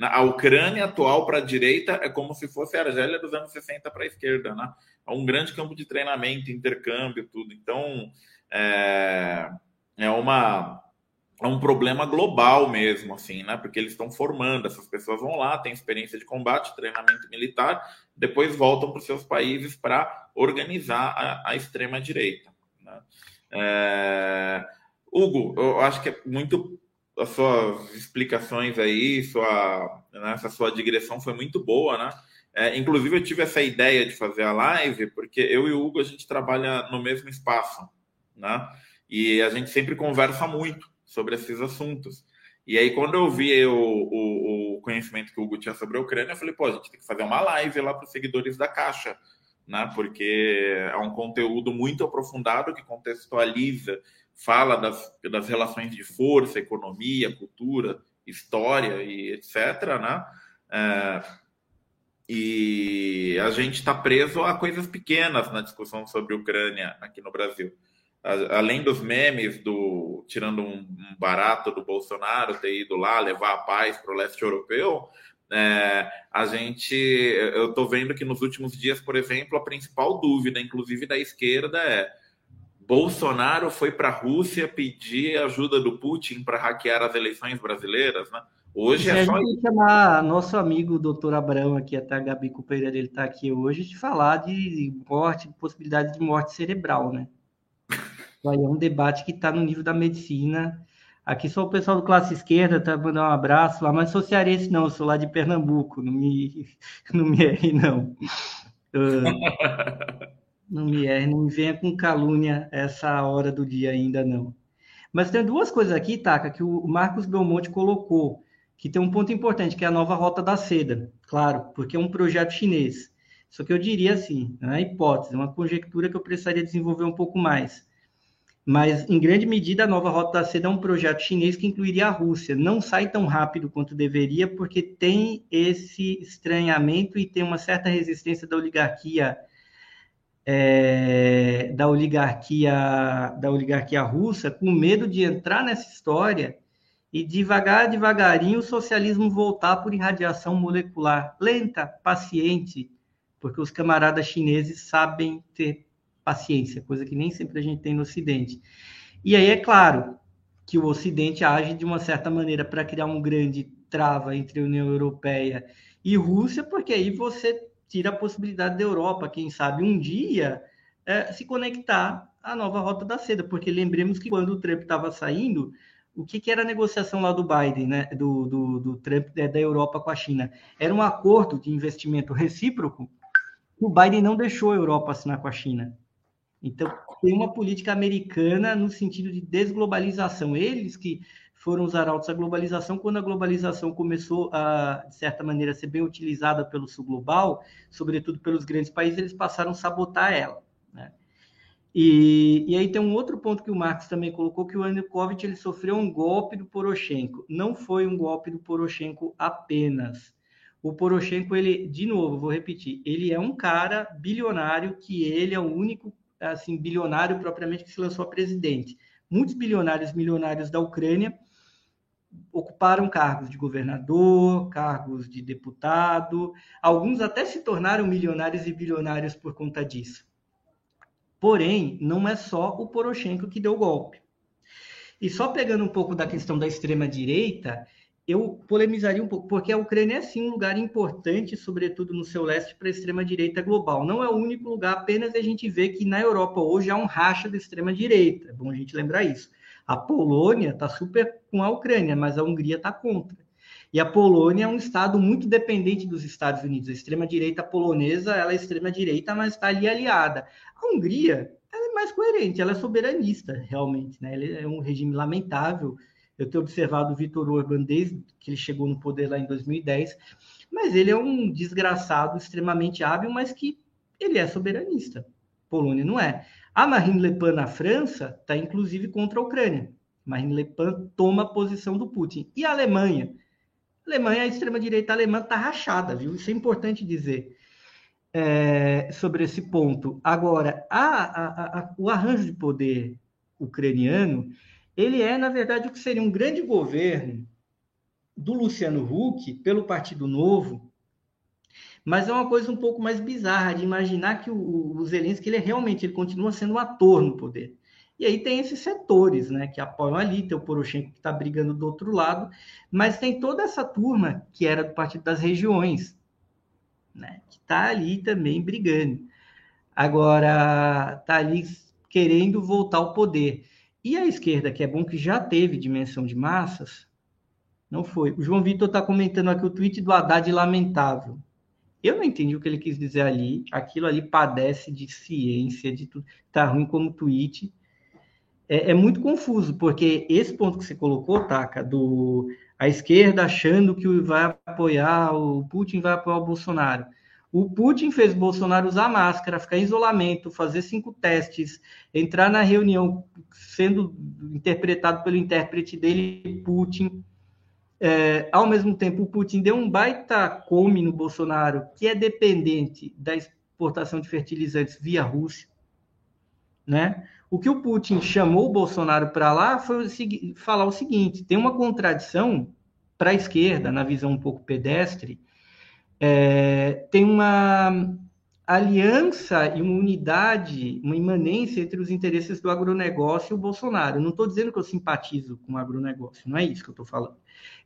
A Ucrânia atual para a direita é como se fosse a Argélia dos anos 60 para a esquerda. Né? É um grande campo de treinamento, intercâmbio, tudo. Então, é, é uma é um problema global mesmo, assim, né? Porque eles estão formando, essas pessoas vão lá, têm experiência de combate, treinamento militar, depois voltam para os seus países para organizar a, a extrema-direita. Né? É... Hugo, eu acho que é muito as suas explicações aí, sua, né, essa sua digressão foi muito boa, né? É, inclusive, eu tive essa ideia de fazer a live, porque eu e o Hugo, a gente trabalha no mesmo espaço, né? E a gente sempre conversa muito sobre esses assuntos. E aí, quando eu vi o, o, o, conhecimento que o Hugo tinha sobre a Ucrânia, eu falei, pô, a gente tem que fazer uma live lá para os seguidores da Caixa, né? Porque é um conteúdo muito aprofundado que contextualiza, fala das, das relações de força, economia, cultura, história e etc., né? É, e a gente está preso a coisas pequenas na discussão sobre a Ucrânia aqui no Brasil além dos memes do tirando um, barato do Bolsonaro ter ido lá levar a paz para o leste europeu, é, a gente, eu estou vendo que nos últimos dias, por exemplo, a principal dúvida, inclusive da esquerda, é Bolsonaro foi para a Rússia pedir ajuda do Putin para hackear as eleições brasileiras, né? Hoje é só. A gente chamar nosso amigo doutor Abrão aqui, até a Gabi Cooper, ele está aqui hoje, de falar de morte, possibilidade de morte cerebral, né? Aí é um debate que está no nível da medicina. Aqui só o pessoal do classe esquerda tá mandando um abraço lá, mas sou cearense não, sou lá de Pernambuco, não me, *laughs* não me erre não. Uh, *laughs* não me erre, não me venha com calúnia essa hora do dia ainda não. Mas tem duas coisas aqui, Taca, que o Marcos Belmonte colocou, que tem um ponto importante, que é a nova Rota da Seda, claro, porque é um projeto chinês. Só que eu diria assim, é uma hipótese, uma conjectura que eu precisaria desenvolver um pouco mais Mas, em grande medida, a nova Rota da Seda é um projeto chinês que incluiria a Rússia. Não sai tão rápido quanto deveria, porque tem esse estranhamento e tem uma certa resistência da oligarquia é, da oligarquia da oligarquia russa, com medo de entrar nessa história e devagar, devagarinho, o socialismo voltar por irradiação molecular lenta, paciente, porque os camaradas chineses sabem ter paciência, coisa que nem sempre a gente tem no Ocidente. E aí é claro que o Ocidente age de uma certa maneira para criar um grande trava entre a União Europeia e Rússia, porque aí você tira a possibilidade da Europa, quem sabe um dia, é, se conectar à nova rota da seda, porque lembremos que quando o Trump estava saindo, o que, que, era a negociação lá do Biden, né, do, do, do Trump é, da Europa com a China? Era um acordo de investimento recíproco que o Biden não deixou a Europa assinar com a China. Então, tem uma política americana no sentido de desglobalização. Eles que foram os arautos da globalização, quando a globalização começou a, de certa maneira, ser bem utilizada pelo sul global, sobretudo pelos grandes países, eles passaram a sabotar ela. Né? E, e, aí tem um outro ponto que o Marx também colocou, que o Yanukovych ele sofreu um golpe do Poroshenko. Não foi um golpe do Poroshenko apenas. O Poroshenko, ele, de novo, vou repetir, ele é um cara bilionário que ele é o único assim, bilionário propriamente que se lançou a presidente. Muitos bilionários milionários da Ucrânia ocuparam cargos de governador, cargos de deputado, alguns até se tornaram milionários e bilionários por conta disso. Porém, não é só o Poroshenko que deu golpe. E só pegando um pouco da questão da extrema direita, eu polemizaria um pouco, porque a Ucrânia é sim um lugar importante, sobretudo no seu leste, para a extrema-direita global. Não é o único lugar, apenas a gente vê que na Europa hoje há um racha da extrema-direita. É bom a gente lembrar isso. A Polônia está super com a Ucrânia, mas a Hungria está contra. E a Polônia é um estado muito dependente dos Estados Unidos. A extrema-direita polonesa ela é extrema-direita, mas está ali aliada. A Hungria ela é mais coerente, ela é soberanista, realmente. Né? Ele é um regime lamentável, eu tenho observado o Vitor Orban desde que ele chegou no poder lá em 2010, mas ele é um desgraçado extremamente hábil, mas que ele é soberanista. Polônia não é. A Marine Le Pen na França está inclusive contra a Ucrânia. Marine Le Pen toma a posição do Putin. E a Alemanha? A Alemanha, a extrema-direita alemã está rachada, viu? Isso é importante dizer é, sobre esse ponto. Agora, a, a, o arranjo de poder ucraniano ele é, na verdade, o que seria um grande governo do Luciano Huck pelo Partido Novo, mas é uma coisa um pouco mais bizarra de imaginar que o, o Zelensky ele é realmente ele continua sendo um ator no poder. E aí tem esses setores, né, que apoiam ali, tem o Poroshenko que está brigando do outro lado, mas tem toda essa turma que era do Partido das Regiões, né, que está ali também brigando. Agora, está ali querendo voltar ao poder. E a esquerda, que é bom que já teve dimensão de massas, não foi. O João Vitor está comentando aqui o tweet do Haddad lamentável. Eu não entendi o que ele quis dizer ali. Aquilo ali padece de ciência, de tudo. Está ruim como tweet. É, é, muito confuso, porque esse ponto que você colocou, Taca, do a esquerda achando que vai apoiar, o Putin vai apoiar o Bolsonaro. O Putin fez Bolsonaro usar máscara, ficar em isolamento, fazer cinco testes, entrar na reunião sendo interpretado pelo intérprete dele, Putin. É, ao mesmo tempo, o Putin deu um baita come no Bolsonaro, que é dependente da exportação de fertilizantes via Rússia. Né? O que o Putin chamou o Bolsonaro para lá foi falar o seguinte: tem uma contradição para a esquerda, na visão um pouco pedestre, é, tem uma aliança e uma unidade, uma imanência entre os interesses do agronegócio e o Bolsonaro. Não estou dizendo que eu simpatizo com o agronegócio, não é isso que eu estou falando.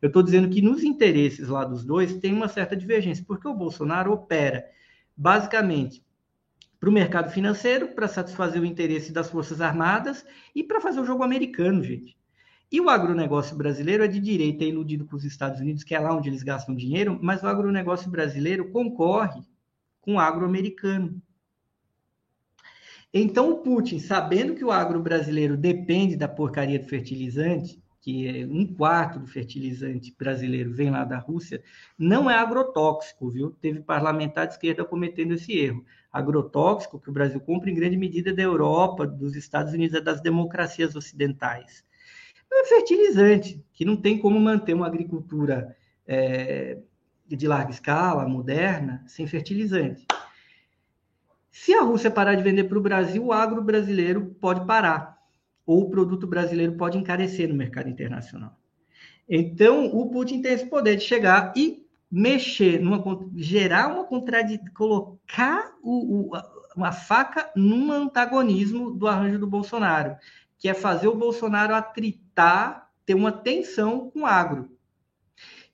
Eu estou dizendo que nos interesses lá dos dois tem uma certa divergência, porque o Bolsonaro opera basicamente para o mercado financeiro, para satisfazer o interesse das Forças Armadas e para fazer o jogo americano, gente. E o agronegócio brasileiro é de direita, é iludido com os Estados Unidos, que é lá onde eles gastam dinheiro, mas o agronegócio brasileiro concorre com o agro-americano. Então, o Putin, sabendo que o agro brasileiro depende da porcaria do fertilizante, que é um quarto do fertilizante brasileiro vem lá da Rússia, não é agrotóxico, viu? Teve parlamentar de esquerda cometendo esse erro. Agrotóxico que o Brasil compra em grande medida da Europa, dos Estados Unidos, das democracias ocidentais. É fertilizante, que não tem como manter uma agricultura é, de larga escala, moderna, sem fertilizante. Se a Rússia parar de vender para o Brasil, o agro brasileiro pode parar, ou o produto brasileiro pode encarecer no mercado internacional. Então, o Putin tem esse poder de chegar e mexer, numa, gerar uma contradição, colocar o, o, uma faca num antagonismo do arranjo do Bolsonaro, que é fazer o Bolsonaro atritar, ter uma tensão com o agro.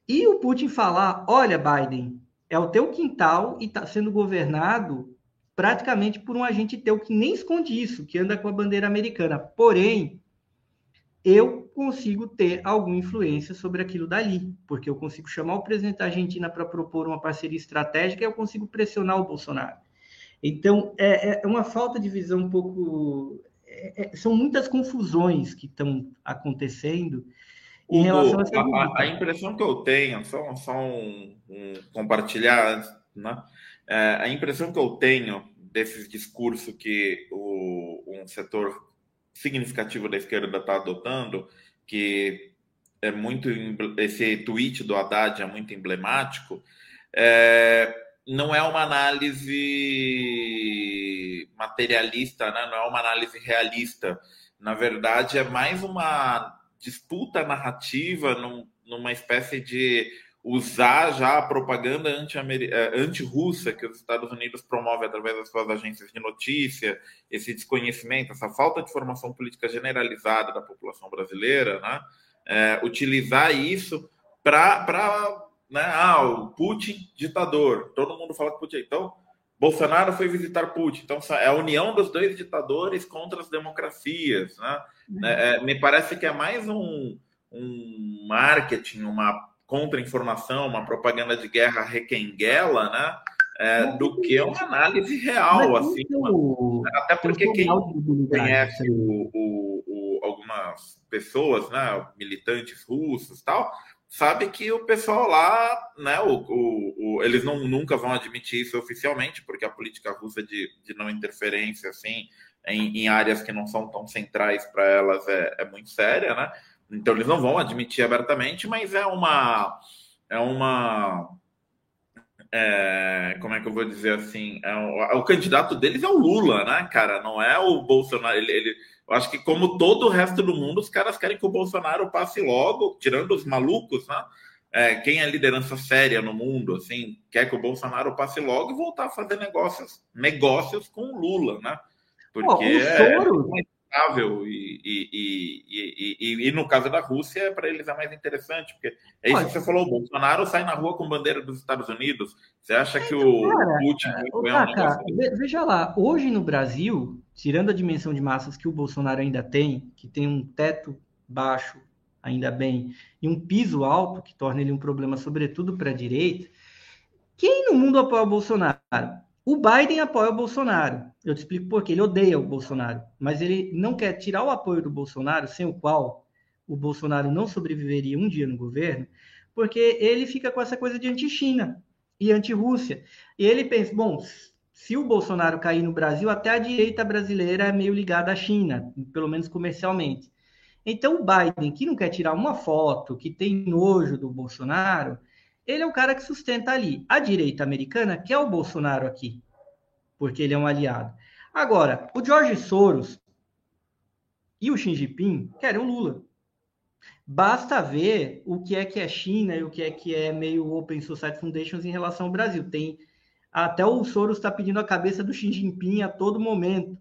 E o Putin falar: olha, Biden, é o teu quintal e está sendo governado praticamente por um agente teu que nem esconde isso, que anda com a bandeira americana. Porém, eu consigo ter alguma influência sobre aquilo dali, porque eu consigo chamar o presidente da Argentina para propor uma parceria estratégica e eu consigo pressionar o Bolsonaro. Então, é, é uma falta de visão um pouco. É, é, são muitas confusões que estão acontecendo em relação a, a, a impressão que eu tenho, só, só um, um compartilhar, né? É, a impressão que eu tenho desses discursos que o, um setor significativo da esquerda está adotando, que é muito esse tweet do Haddad é muito emblemático, é, não é uma análise materialista, né? não é uma análise realista. Na verdade, é mais uma disputa narrativa num, numa espécie de usar já a propaganda eh, anti-russa que os Estados Unidos promovem através das suas agências de notícia, esse desconhecimento, essa falta de formação política generalizada da população brasileira, né? É, utilizar isso para. Né, ah, o Putin, ditador. Todo mundo fala que Putin. Então, Bolsonaro foi visitar Putin. Então, é a união dos dois ditadores contra as democracias. Né? Uhum. É, me parece que é mais um, um marketing, uma contra-informação, uma propaganda de guerra requenguela, né? É, do que uma análise real, assim. Uma, até porque quem conhece o, o, o, algumas pessoas, né, militantes russos tal, sabe que o pessoal lá, né, o, eles não, nunca vão admitir isso oficialmente, porque a política russa de, de não interferência, assim, em, em áreas que não são tão centrais para elas é, é muito séria, né? Então eles não vão admitir abertamente, mas é uma é uma é, como é que eu vou dizer assim? É o, o, candidato deles é o Lula, né, cara? Não é o Bolsonaro. Ele, ele, eu acho que, como todo o resto do mundo, os caras querem que o Bolsonaro passe logo, tirando os malucos, né? É, quem é liderança séria no mundo, assim, quer que o Bolsonaro passe logo e voltar a fazer negócios, negócios com o Lula, né? Porque é, e, e, e, e, no caso da Rússia, para eles é mais interessante, porque é isso que você falou: o Bolsonaro sai na rua com bandeira dos Estados Unidos. Você acha que o Putin. Veja lá, hoje no Brasil, tirando a dimensão de massas que o Bolsonaro ainda tem, que tem um teto baixo, ainda bem, e um piso alto, que torna ele um problema, sobretudo para a direita, quem no mundo apoia o Bolsonaro? O Biden apoia o Bolsonaro. Eu te explico por quê. Ele odeia o Bolsonaro, mas ele não quer tirar o apoio do Bolsonaro, sem o qual o Bolsonaro não sobreviveria um dia no governo, porque ele fica com essa coisa de anti-China e anti-Rússia. E ele pensa, bom, se o Bolsonaro cair no Brasil, até a direita brasileira é meio ligada à China, pelo menos comercialmente. Então, o Biden, que não quer tirar uma foto, que tem nojo do Bolsonaro, ele é o cara que sustenta ali. A direita americana quer o Bolsonaro aqui, porque ele é um aliado. Agora, o George Soros e o Xi Jinping querem o Lula. Basta ver o que é que é China e o que é que é meio Open Society Foundations em relação ao Brasil. Tem até o Soros está pedindo a cabeça do Xi Jinping a todo momento,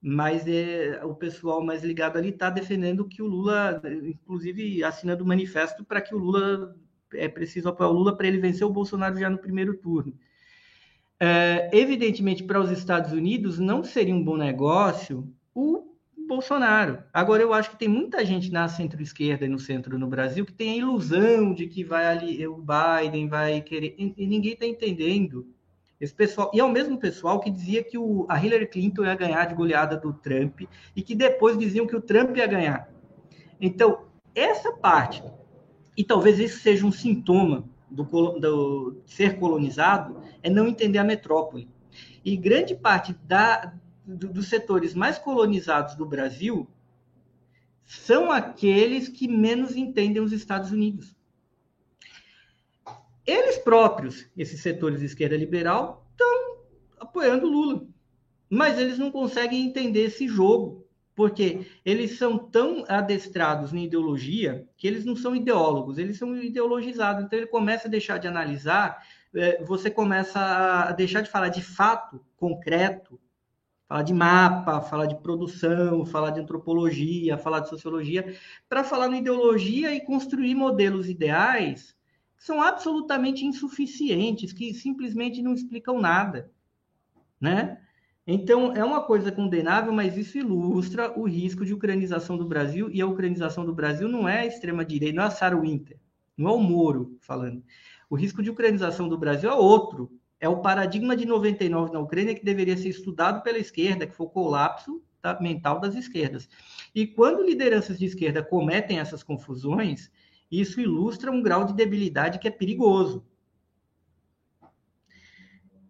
mas é, o pessoal mais ligado ali está defendendo que o Lula, inclusive assinando o manifesto para que o Lula é preciso apoiar o Lula para ele vencer o Bolsonaro já no primeiro turno. É, evidentemente, para os Estados Unidos, não seria um bom negócio o Bolsonaro. Agora, eu acho que tem muita gente na centro-esquerda e no centro no Brasil que tem a ilusão de que vai ali, o Biden vai querer. E ninguém está entendendo. Esse pessoal, e é o mesmo pessoal que dizia que o, a Hillary Clinton ia ganhar de goleada do Trump e que depois diziam que o Trump ia ganhar. Então, essa parte, e talvez esse seja um sintoma do, do ser colonizado, é não entender a metrópole. E grande parte da, do, dos setores mais colonizados do Brasil são aqueles que menos entendem os Estados Unidos. Eles próprios, esses setores de esquerda liberal, estão apoiando Lula. Mas eles não conseguem entender esse jogo, porque eles são tão adestrados em ideologia que eles não são ideólogos, eles são ideologizados. Então ele começa a deixar de analisar, é, você começa a deixar de falar de fato concreto, falar de mapa, falar de produção, falar de antropologia, falar de sociologia, para falar na ideologia e construir modelos ideais são absolutamente insuficientes, que simplesmente não explicam nada, né? Então, é uma coisa condenável, mas isso ilustra o risco de ucranização do Brasil, e a ucranização do Brasil não é a extrema-direita, não é a Sarah Winter, não é o Moro falando. O risco de ucranização do Brasil é outro, é o paradigma de 99 na Ucrânia que deveria ser estudado pela esquerda, que foi o colapso mental das esquerdas. E quando lideranças de esquerda cometem essas confusões, isso ilustra um grau de debilidade que é perigoso.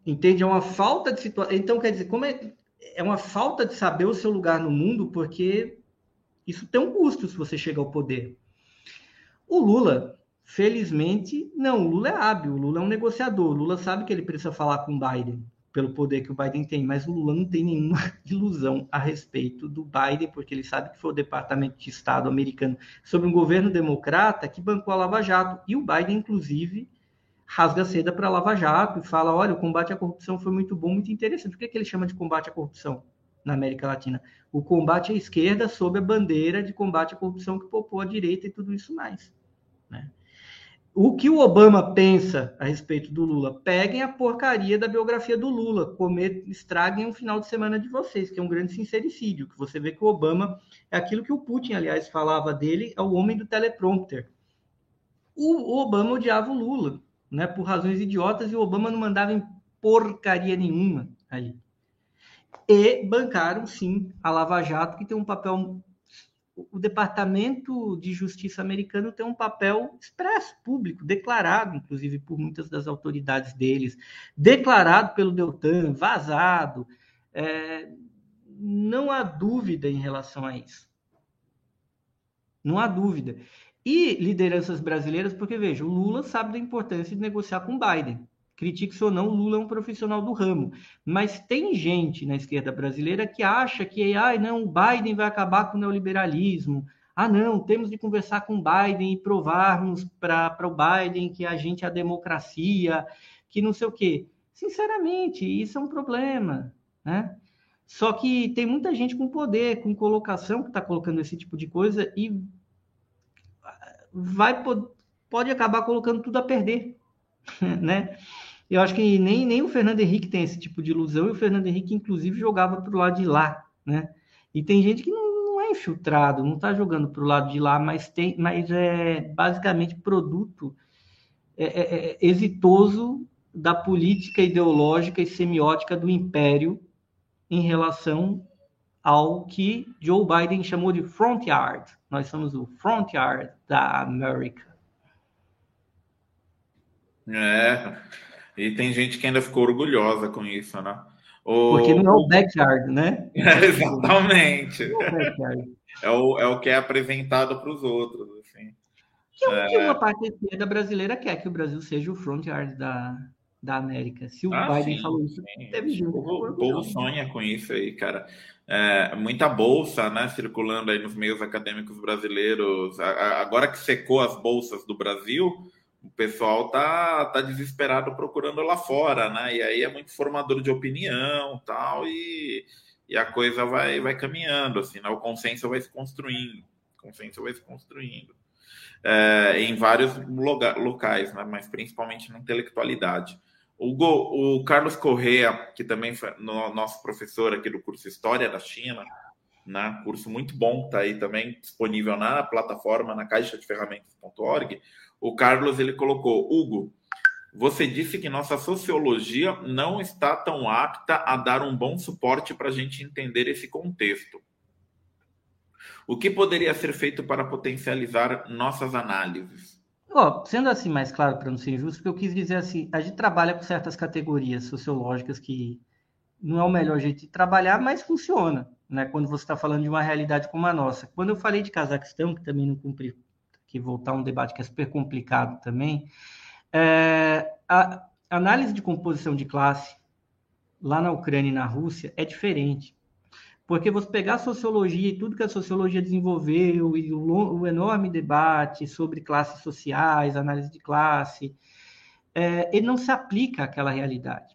Entende? É uma falta de situação. Então, quer dizer, como é, é uma falta de saber o seu lugar no mundo, porque isso tem um custo se você chega ao poder. O Lula, felizmente, não, o Lula é hábil, o Lula é um negociador, o Lula sabe que ele precisa falar com o Biden pelo poder que o Biden tem, mas o Lula não tem nenhuma *laughs* ilusão a respeito do Biden, porque ele sabe que foi o Departamento de Estado americano sobre um governo democrata que bancou a Lava Jato. E o Biden, inclusive, rasga seda para a Lava Jato e fala: olha, o combate à corrupção foi muito bom, muito interessante. Por que, que ele chama de combate à corrupção na América Latina? O combate à esquerda sob a bandeira de combate à corrupção que popou a direita e tudo isso mais. Né? O que o Obama pensa a respeito do Lula? Peguem a porcaria da biografia do Lula, comer, estraguem o final de semana de vocês, que é um grande sincericídio, que você vê que o Obama é aquilo que o Putin, aliás, falava dele, é o homem do teleprompter. O, Obama odiava o Lula, né, por razões idiotas, e o Obama não mandava em porcaria nenhuma aí. E bancaram, sim, a Lava Jato, que tem um papel o Departamento de Justiça americano tem um papel expresso, público, declarado, inclusive, por muitas das autoridades deles, declarado pelo Deltan, vazado. É, não há dúvida em relação a isso. Não há dúvida. E lideranças brasileiras, porque veja, o Lula sabe da importância de negociar com Biden critique-se ou não, Lula é um profissional do ramo. Mas tem gente na esquerda brasileira que acha que, ah, não, o Biden vai acabar com o neoliberalismo. Ah, não, temos de conversar com o Biden e provarmos para o Biden que a gente é a democracia, que não sei o quê. Sinceramente, isso é um problema, né? Só que tem muita gente com poder, com colocação, que está colocando esse tipo de coisa e vai pode acabar colocando tudo a perder, *laughs* né? Eu acho que nem, nem o Fernando Henrique tem esse tipo de ilusão, e o Fernando Henrique, inclusive, jogava para o lado de lá, né? E tem gente que não, não é infiltrado, não está jogando para o lado de lá, mas, tem, mas é basicamente produto é, é, é, exitoso da política ideológica e semiótica do império em relação ao que Joe Biden chamou de front yard. Nós somos o front yard da América. É, e tem gente que ainda ficou orgulhosa com isso, né? O... Porque não é o backyard, né? *laughs* É, exatamente. É o, é o que é apresentado para os outros. Assim. Que é o que uma parte da esquerda brasileira quer que o Brasil seja o front yard da, da América. Se o ah, Biden sim, falou isso, sim. deve gente. O povo, sonha com isso aí, cara. É, muita bolsa, né, circulando aí nos meios acadêmicos brasileiros. Agora que secou as bolsas do Brasil, o pessoal tá, tá desesperado procurando lá fora, né? E aí é muito formador de opinião tal, e, e a coisa vai, vai caminhando, assim, né? O consenso vai se construindo, o consenso vai se construindo. É, em vários loga, locais, né? mas principalmente na intelectualidade. O, Go, o Carlos Correa, que também foi no, nosso professor aqui do curso História da China, né? curso muito bom, está aí também disponível na plataforma, na caixa de ferramentas.org o Carlos ele colocou, Hugo, você disse que nossa sociologia não está tão apta a dar um bom suporte para a gente entender esse contexto. O que poderia ser feito para potencializar nossas análises? Oh, sendo assim mais claro, para não ser injusto, eu quis dizer assim, a gente trabalha com certas categorias sociológicas que não é o melhor jeito de trabalhar, mas funciona, né? Quando você está falando de uma realidade como a nossa. Quando eu falei de Cazaquistão, que também não cumpri, que voltar a um debate que é super complicado também, é, a análise de composição de classe lá na Ucrânia e na Rússia é diferente. Porque você pegar a sociologia e tudo que a sociologia desenvolveu, e o, o enorme debate sobre classes sociais, análise de classe, é, ele não se aplica àquela realidade.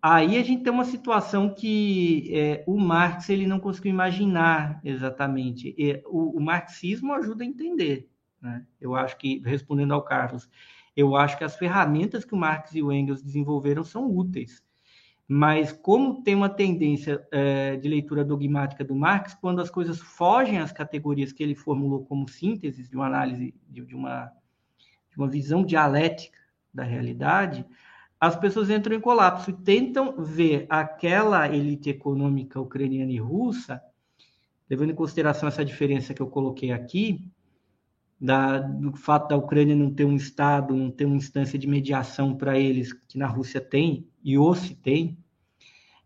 Aí a gente tem uma situação que é, o Marx ele não conseguiu imaginar exatamente. O, o, marxismo ajuda a entender. Né? Eu acho que, respondendo ao Carlos, eu acho que as ferramentas que o Marx e o Engels desenvolveram são úteis. Mas como tem uma tendência é, de leitura dogmática do Marx, quando as coisas fogem às categorias que ele formulou como síntese de uma análise, de, de uma, de uma visão dialética da realidade, as pessoas entram em colapso e tentam ver aquela elite econômica ucraniana e russa, levando em consideração essa diferença que eu coloquei aqui, da, do fato da Ucrânia não ter um Estado, não ter uma instância de mediação para eles, que na Rússia tem, e ou se tem,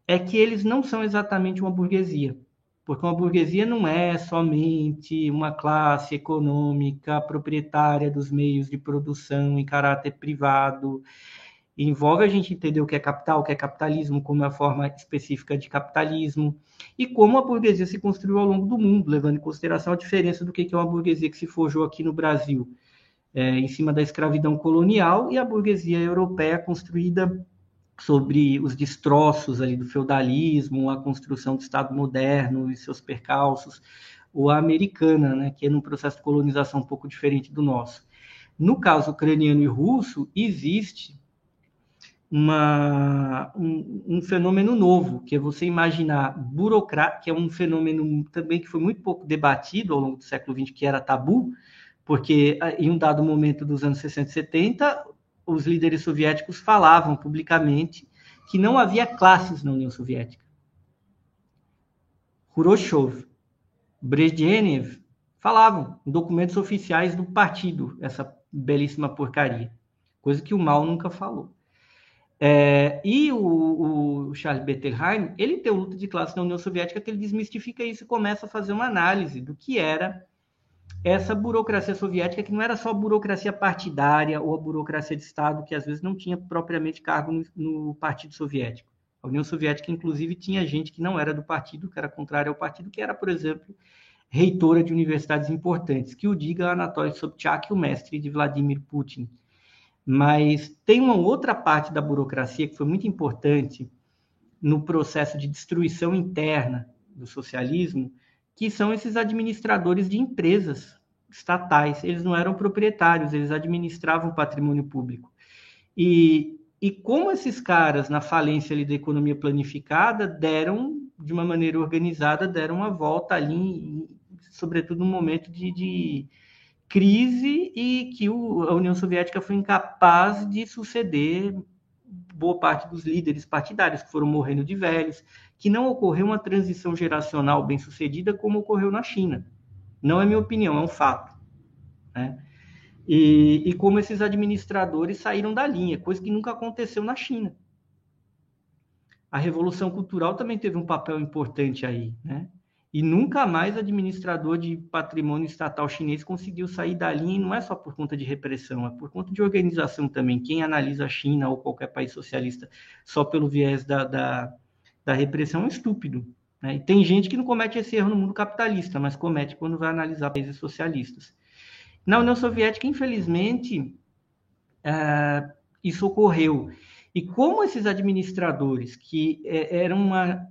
é que eles não são exatamente uma burguesia. Porque uma burguesia não é somente uma classe econômica proprietária dos meios de produção em caráter privado. Envolve a gente entender o que é capital, o que é capitalismo, como é a forma específica de capitalismo, e como a burguesia se construiu ao longo do mundo, levando em consideração a diferença do que é uma burguesia que se forjou aqui no Brasil, é, em cima da escravidão colonial, e a burguesia europeia construída sobre os destroços ali do feudalismo, a construção do Estado moderno e seus percalços, ou a americana, né, que é num processo de colonização um pouco diferente do nosso. No caso ucraniano e russo, existe uma, um, um, fenômeno novo, que é você imaginar burocrata, que é um fenômeno também que foi muito pouco debatido ao longo do século XX, que era tabu, porque em um dado momento dos anos 60 e 70, os líderes soviéticos falavam publicamente que não havia classes na União Soviética. Khrushchev, Brezhnev falavam em documentos oficiais do partido essa belíssima porcaria, coisa que o Mao nunca falou. É, e o, o, Charles Bettelheim, ele tem o luta de classe na União Soviética que ele desmistifica isso e começa a fazer uma análise do que era essa burocracia soviética, que não era só a burocracia partidária ou a burocracia de Estado, que às vezes não tinha propriamente cargo no, no Partido Soviético. A União Soviética, inclusive, tinha gente que não era do partido, que era contrário ao partido, que era, por exemplo, reitora de universidades importantes, que o diga Anatoly Sobchak, o mestre de Vladimir Putin. Mas tem uma outra parte da burocracia que foi muito importante no processo de destruição interna do socialismo, que são esses administradores de empresas estatais. Eles não eram proprietários, eles administravam patrimônio público. E, e como esses caras, na falência ali da economia planificada, deram, de uma maneira organizada, deram uma volta ali, sobretudo no momento de, de crise e que o, a União Soviética foi incapaz de suceder boa parte dos líderes partidários que foram morrendo de velhos, que não ocorreu uma transição geracional bem sucedida como ocorreu na China. Não é minha opinião, é um fato. Né? E, e como esses administradores saíram da linha, coisa que nunca aconteceu na China. A Revolução Cultural também teve um papel importante aí, né? E nunca mais administrador de patrimônio estatal chinês conseguiu sair da linha, e não é só por conta de repressão, é por conta de organização também. Quem analisa a China ou qualquer país socialista só pelo viés da, da, da repressão é estúpido. Né? E tem gente que não comete esse erro no mundo capitalista, mas comete quando vai analisar países socialistas. Na União Soviética, infelizmente, é, isso ocorreu. E como esses administradores, que é, eram uma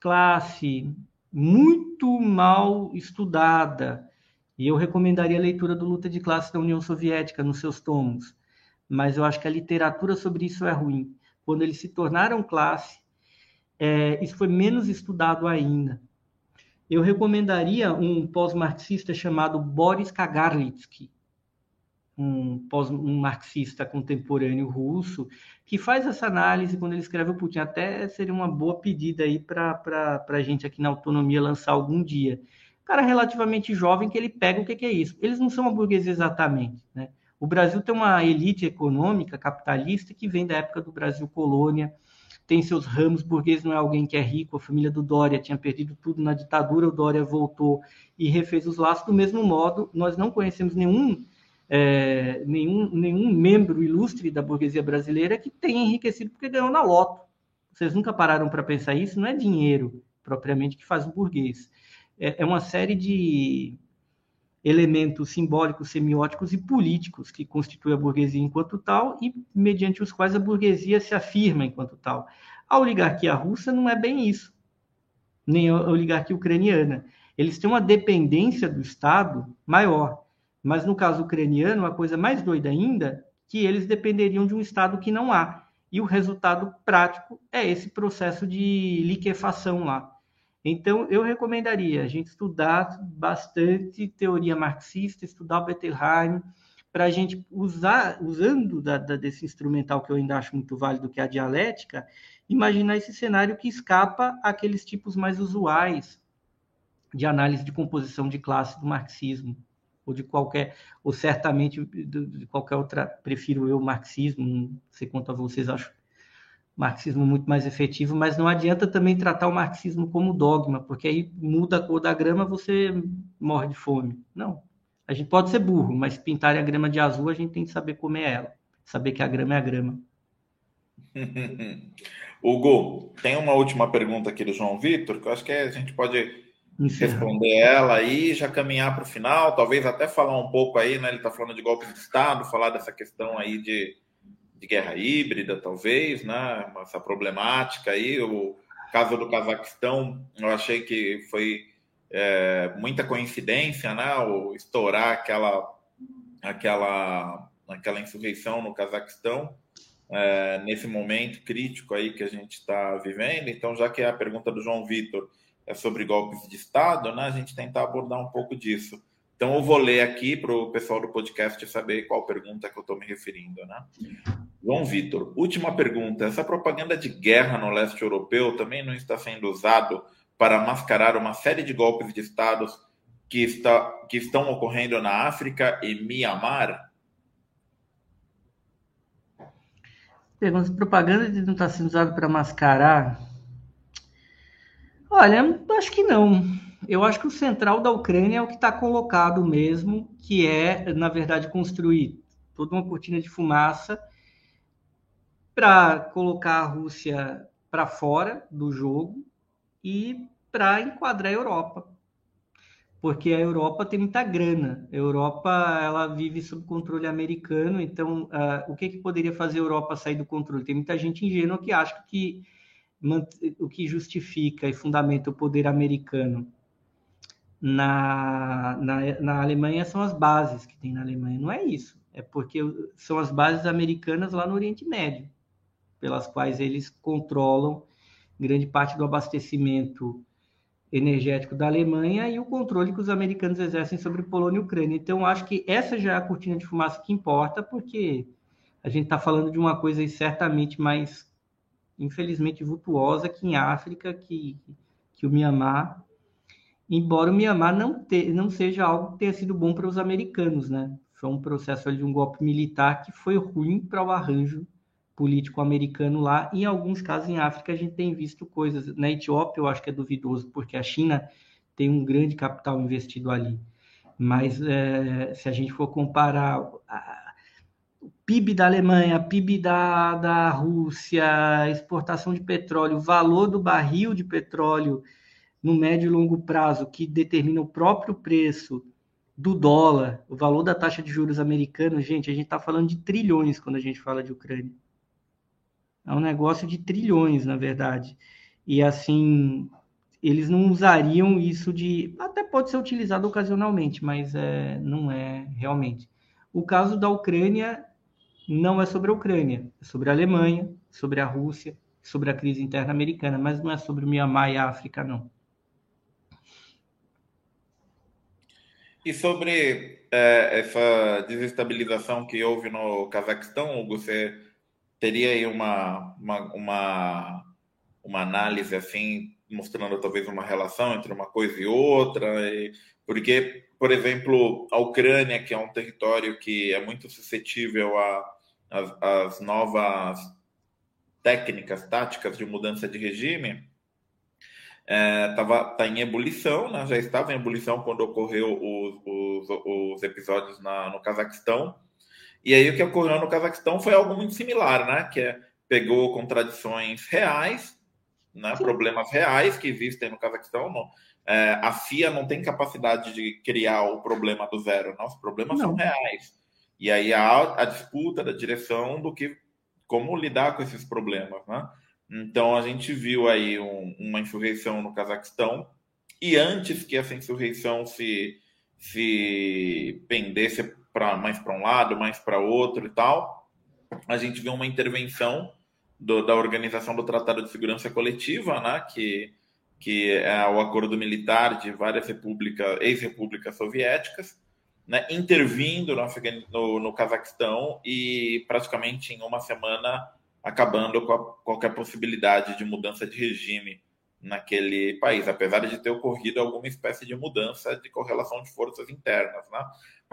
classe muito mal estudada. E eu recomendaria a leitura do Luta de Classe da União Soviética nos seus tomos. Mas eu acho que a literatura sobre isso é ruim. Quando eles se tornaram classe, é, isso foi menos estudado ainda. Eu recomendaria um pós-marxista chamado Boris Kagarlitsky. Um, pós, um marxista contemporâneo russo, que faz essa análise quando ele escreve o Putin. Até seria uma boa pedida aí para a gente aqui na Autonomia lançar algum dia. Cara relativamente jovem que ele pega o que, que é isso. Eles não são uma burguesia exatamente, né? O Brasil tem uma elite econômica capitalista que vem da época do Brasil colônia, tem seus ramos burgueses, não é alguém que é rico. A família do Dória tinha perdido tudo na ditadura, o Dória voltou e refez os laços. Do mesmo modo, nós não conhecemos nenhum, é, nenhum, nenhum membro ilustre da burguesia brasileira que tenha enriquecido porque ganhou na loto. Vocês nunca pararam para pensar isso? Não é dinheiro propriamente que faz o burguês. É, é uma série de elementos simbólicos, semióticos e políticos que constituem a burguesia enquanto tal e mediante os quais a burguesia se afirma enquanto tal. A oligarquia russa não é bem isso, nem a oligarquia ucraniana. Eles têm uma dependência do Estado maior, mas no caso ucraniano, a coisa mais doida ainda, que eles dependeriam de um Estado que não há. E o resultado prático é esse processo de liquefação lá. Então, eu recomendaria a gente estudar bastante teoria marxista, estudar o Bettelheim, para a gente usar, usando da, da, desse instrumental que eu ainda acho muito válido, que é a dialética, imaginar esse cenário que escapa àqueles tipos mais usuais de análise de composição de classe do marxismo, ou de qualquer, ou certamente de, qualquer outra, prefiro eu marxismo, não sei quanto a vocês, acho marxismo muito mais efetivo, mas não adianta também tratar o marxismo como dogma, porque aí muda a cor da grama, você morre de fome. Não. A gente pode ser burro, mas pintar a grama de azul, a gente tem que saber comer ela, saber que a grama é a grama. *laughs* Hugo, tem uma última pergunta aqui do João Vitor, que eu acho que a gente pode responder ela aí, já caminhar para o final, talvez até falar um pouco aí, né? Ele está falando de golpes de Estado, falar dessa questão aí de de guerra híbrida, talvez, né? Essa problemática aí. O caso do Cazaquistão, eu achei que foi é, muita coincidência, né? O estourar aquela, aquela, aquela insurreição no Cazaquistão. É, nesse momento crítico aí que a gente está vivendo. Então, já que a pergunta do João Vitor é sobre golpes de Estado, né, a gente tentar abordar um pouco disso. Então, eu vou ler aqui para o pessoal do podcast saber qual pergunta que eu estou me referindo. Né? João Vitor, última pergunta. Essa propaganda de guerra no leste europeu também não está sendo usado para mascarar uma série de golpes de estados que, está, que estão ocorrendo na África e Mianmar? Pergunta, propaganda não está sendo usado para mascarar? Olha, acho que não. Eu acho que o central da Ucrânia é o que está colocado mesmo, que é, na verdade, construir toda uma cortina de fumaça para colocar a Rússia para fora do jogo e para enquadrar a Europa. Porque a Europa tem muita grana. A Europa ela vive sob controle americano, então uh, o que, que poderia fazer a Europa sair do controle? Tem muita gente ingênua que acha que o que justifica e fundamenta o poder americano na, na, na Alemanha são as bases que tem na Alemanha. Não é isso. É porque são as bases americanas lá no Oriente Médio pelas quais eles controlam grande parte do abastecimento energético da Alemanha e o controle que os americanos exercem sobre Polônia e Ucrânia. Então, acho que essa já é a cortina de fumaça que importa, porque a gente está falando de uma coisa certamente mais, infelizmente, vultuosa que em África, que, que o Mianmar, embora o Mianmar não, não seja algo que tenha sido bom para os americanos, né? Foi um processo de um golpe militar que foi ruim para o arranjo político americano lá. Em alguns casos, em África, a gente tem visto coisas. Na Etiópia, eu acho que é duvidoso, porque a China tem um grande capital investido ali. Mas é, se a gente for comparar PIB da Alemanha, PIB da, da Rússia, exportação de petróleo, valor do barril de petróleo no médio e longo prazo, que determina o próprio preço do dólar, o valor da taxa de juros americana, gente, a gente está falando de trilhões quando a gente fala de Ucrânia. É um negócio de trilhões, na verdade. E assim, eles não usariam isso de. Até pode ser utilizado ocasionalmente, mas é, não é realmente. O caso da Ucrânia não é sobre a Ucrânia, é sobre a Alemanha, sobre a Rússia, sobre a crise interna americana, mas não é sobre o Mianmar e a África, não. E sobre é, essa desestabilização que houve no Cazaquistão, você teria aí uma, uma, uma, uma análise assim, mostrando talvez uma relação entre uma coisa e outra? E, porque, por exemplo, a Ucrânia, que é um território que é muito suscetível às novas técnicas, táticas de mudança de regime, é, tá em ebulição, né? já estava em ebulição quando ocorreu os, os, os episódios na, no Cazaquistão. E aí o que ocorreu no Cazaquistão foi algo muito similar, né? Que é, pegou contradições reais, né? problemas reais que existem no Cazaquistão. No, é, a FIA não tem capacidade de criar o problema do zero, não. Os problemas não. são reais. E aí a disputa da direção do que como lidar com esses problemas, né? Então a gente viu aí um, uma insurreição no Cazaquistão. E antes que essa insurreição se, se pendesse para mais para um lado, mais para outro e tal, a gente viu uma intervenção do, da Organização do Tratado de Segurança Coletiva, né, que, que é o acordo militar de várias repúblicas, ex-repúblicas soviéticas, né, intervindo no, no, no Cazaquistão e praticamente em uma semana acabando com a, qualquer possibilidade de mudança de regime naquele país, apesar de ter ocorrido alguma espécie de mudança de correlação de forças internas, né?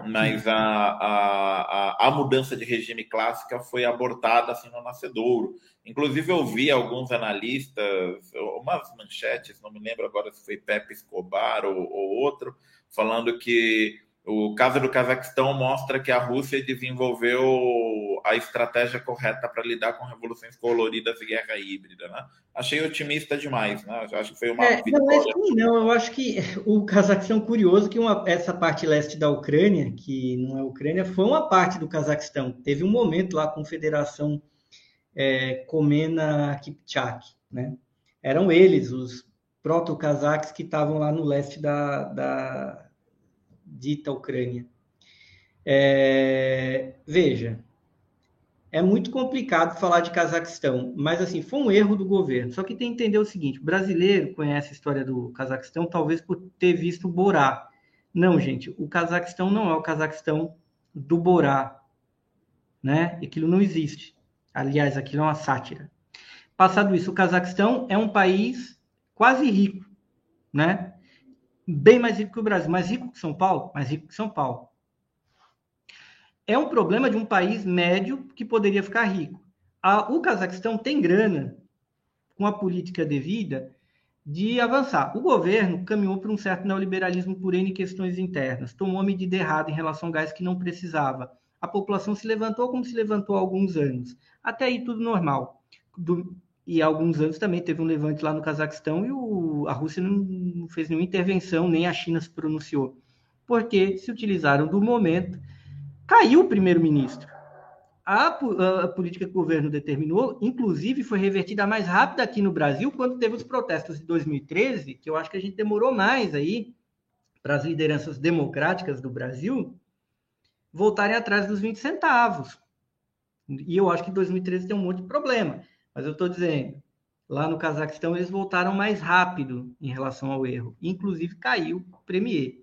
Mas a, a, a, mudança de regime clássica foi abortada assim no nascedouro. Inclusive eu vi alguns analistas, umas manchetes, não me lembro agora se foi Pepe Escobar ou, ou outro, falando que o caso do Cazaquistão mostra que a Rússia desenvolveu a estratégia correta para lidar com revoluções coloridas e guerra híbrida, né? Achei otimista demais, né? Acho que foi uma é, Não, é assim, não, eu acho que o Cazaquistão curioso que uma, essa parte leste da Ucrânia, que não é Ucrânia, foi uma parte do Cazaquistão. Teve um momento lá com a Confederação é, Comena Kipchak, né? Eram eles os proto-cazaques que estavam lá no leste da, da dita Ucrânia. É, veja, é muito complicado falar de Cazaquistão, mas assim, foi um erro do governo. Só que tem que entender o seguinte: brasileiro conhece a história do Cazaquistão talvez por ter visto o Borá. Não, gente, o Cazaquistão não é o Cazaquistão do Borá, né? Aquilo não existe. Aliás, aquilo é uma sátira. Passado isso, o Cazaquistão é um país quase rico, né? Bem mais rico que o Brasil, mais rico que São Paulo, mais rico que São Paulo. É um problema de um país médio que poderia ficar rico. A, o Cazaquistão tem grana, com a política devida, de avançar. O governo caminhou para um certo neoliberalismo por N questões internas, tomou medida errada em relação ao gás que não precisava. A população se levantou como se levantou há alguns anos. Até aí tudo normal. Do, e há alguns anos também teve um levante lá no Cazaquistão e o, a Rússia não fez nenhuma intervenção, nem a China se pronunciou, porque se utilizaram do momento. Caiu o primeiro-ministro. A, a, política que o governo determinou, inclusive, foi revertida mais rápido aqui no Brasil, quando teve os protestos de 2013, que eu acho que a gente demorou mais aí para as lideranças democráticas do Brasil voltarem atrás dos 20 centavos. E eu acho que 2013 tem um monte de problema. Mas eu estou dizendo, lá no Cazaquistão eles voltaram mais rápido em relação ao erro. Inclusive caiu o Premier.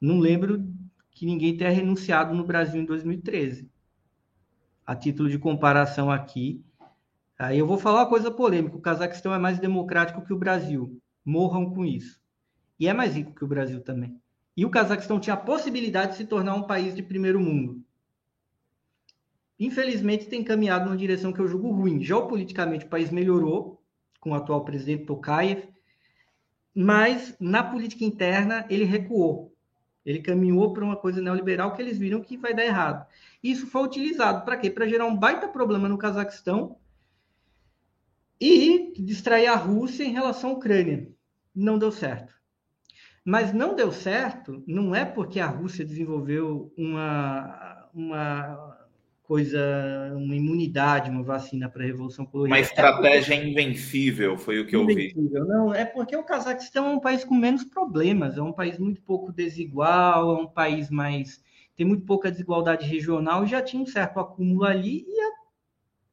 Não lembro que ninguém tenha renunciado no Brasil em 2013. A título de comparação aqui. Aí eu vou falar uma coisa polêmica: o Cazaquistão é mais democrático que o Brasil. Morram com isso. E é mais rico que o Brasil também. E o Cazaquistão tinha a possibilidade de se tornar um país de primeiro mundo infelizmente, tem caminhado numa direção que eu julgo ruim. Geopoliticamente, o país melhorou com o atual presidente Tokayev, mas na política interna ele recuou. Ele caminhou para uma coisa neoliberal que eles viram que vai dar errado. Isso foi utilizado para quê? Para gerar um baita problema no Cazaquistão e distrair a Rússia em relação à Ucrânia. Não deu certo. Mas não deu certo não é porque a Rússia desenvolveu uma, uma coisa, uma imunidade, uma vacina para a Revolução Colorida. Uma estratégia é invencível, foi o que invencível. eu vi. Não, é porque o Cazaquistão é um país com menos problemas, é um país muito pouco desigual, é um país mais. tem muito pouca desigualdade regional já tinha um certo acúmulo ali e é,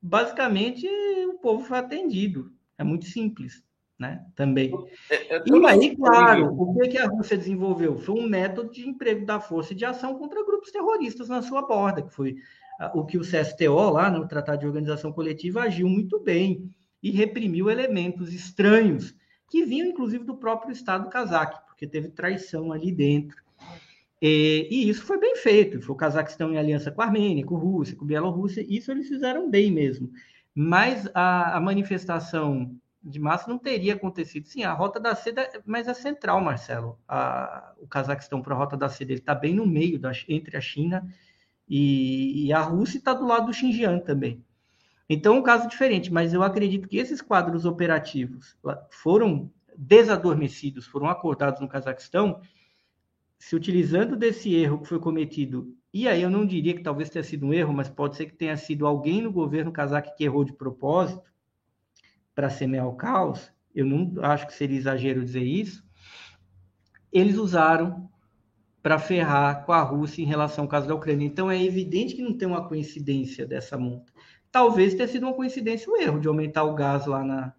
basicamente o povo foi atendido. É muito simples. né? Também. É, e aí, claro, o que, que a Rússia desenvolveu? Foi um método de emprego da força de ação contra grupos terroristas na sua borda, que foi o que o CSTO, lá no Tratado de Organização Coletiva, agiu muito bem e reprimiu elementos estranhos, que vinham inclusive do próprio Estado cazaque, porque teve traição ali dentro. E, e, isso foi bem feito. Foi o Cazaquistão em aliança com a Armênia, com a Rússia, com a Bielorrússia, isso eles fizeram bem mesmo. Mas a, a manifestação de massa não teria acontecido. Sim, a Rota da Seda, mas é central, Marcelo. A, o Cazaquistão para a Rota da Seda, ele está bem no meio da, entre a China e, e a Rússia está do lado do Xinjiang também. Então, é um caso diferente, mas eu acredito que esses quadros operativos foram desadormecidos, foram acordados no Cazaquistão, se utilizando desse erro que foi cometido, e aí eu não diria que talvez tenha sido um erro, mas pode ser que tenha sido alguém no governo cazaque que errou de propósito, para semear o caos, eu não acho que seria exagero dizer isso, eles usaram para ferrar com a Rússia em relação ao caso da Ucrânia. Então é evidente que não tem uma coincidência dessa monta. Talvez tenha sido uma coincidência o erro de aumentar o gás lá na,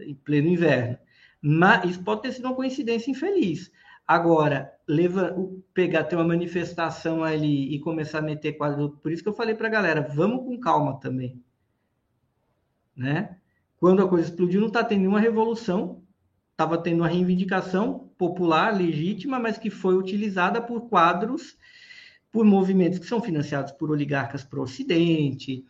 em pleno inverno. Mas isso pode ter sido uma coincidência infeliz. Agora, leva, pegar, ter uma manifestação ali e começar a meter quadro. Por isso que eu falei para a galera, vamos com calma também. Né? Quando a coisa explodiu, não está tendo nenhuma revolução, estava tendo uma reivindicação popular, legítima, mas que foi utilizada por quadros, por movimentos que são financiados por oligarcas para o Ocidente,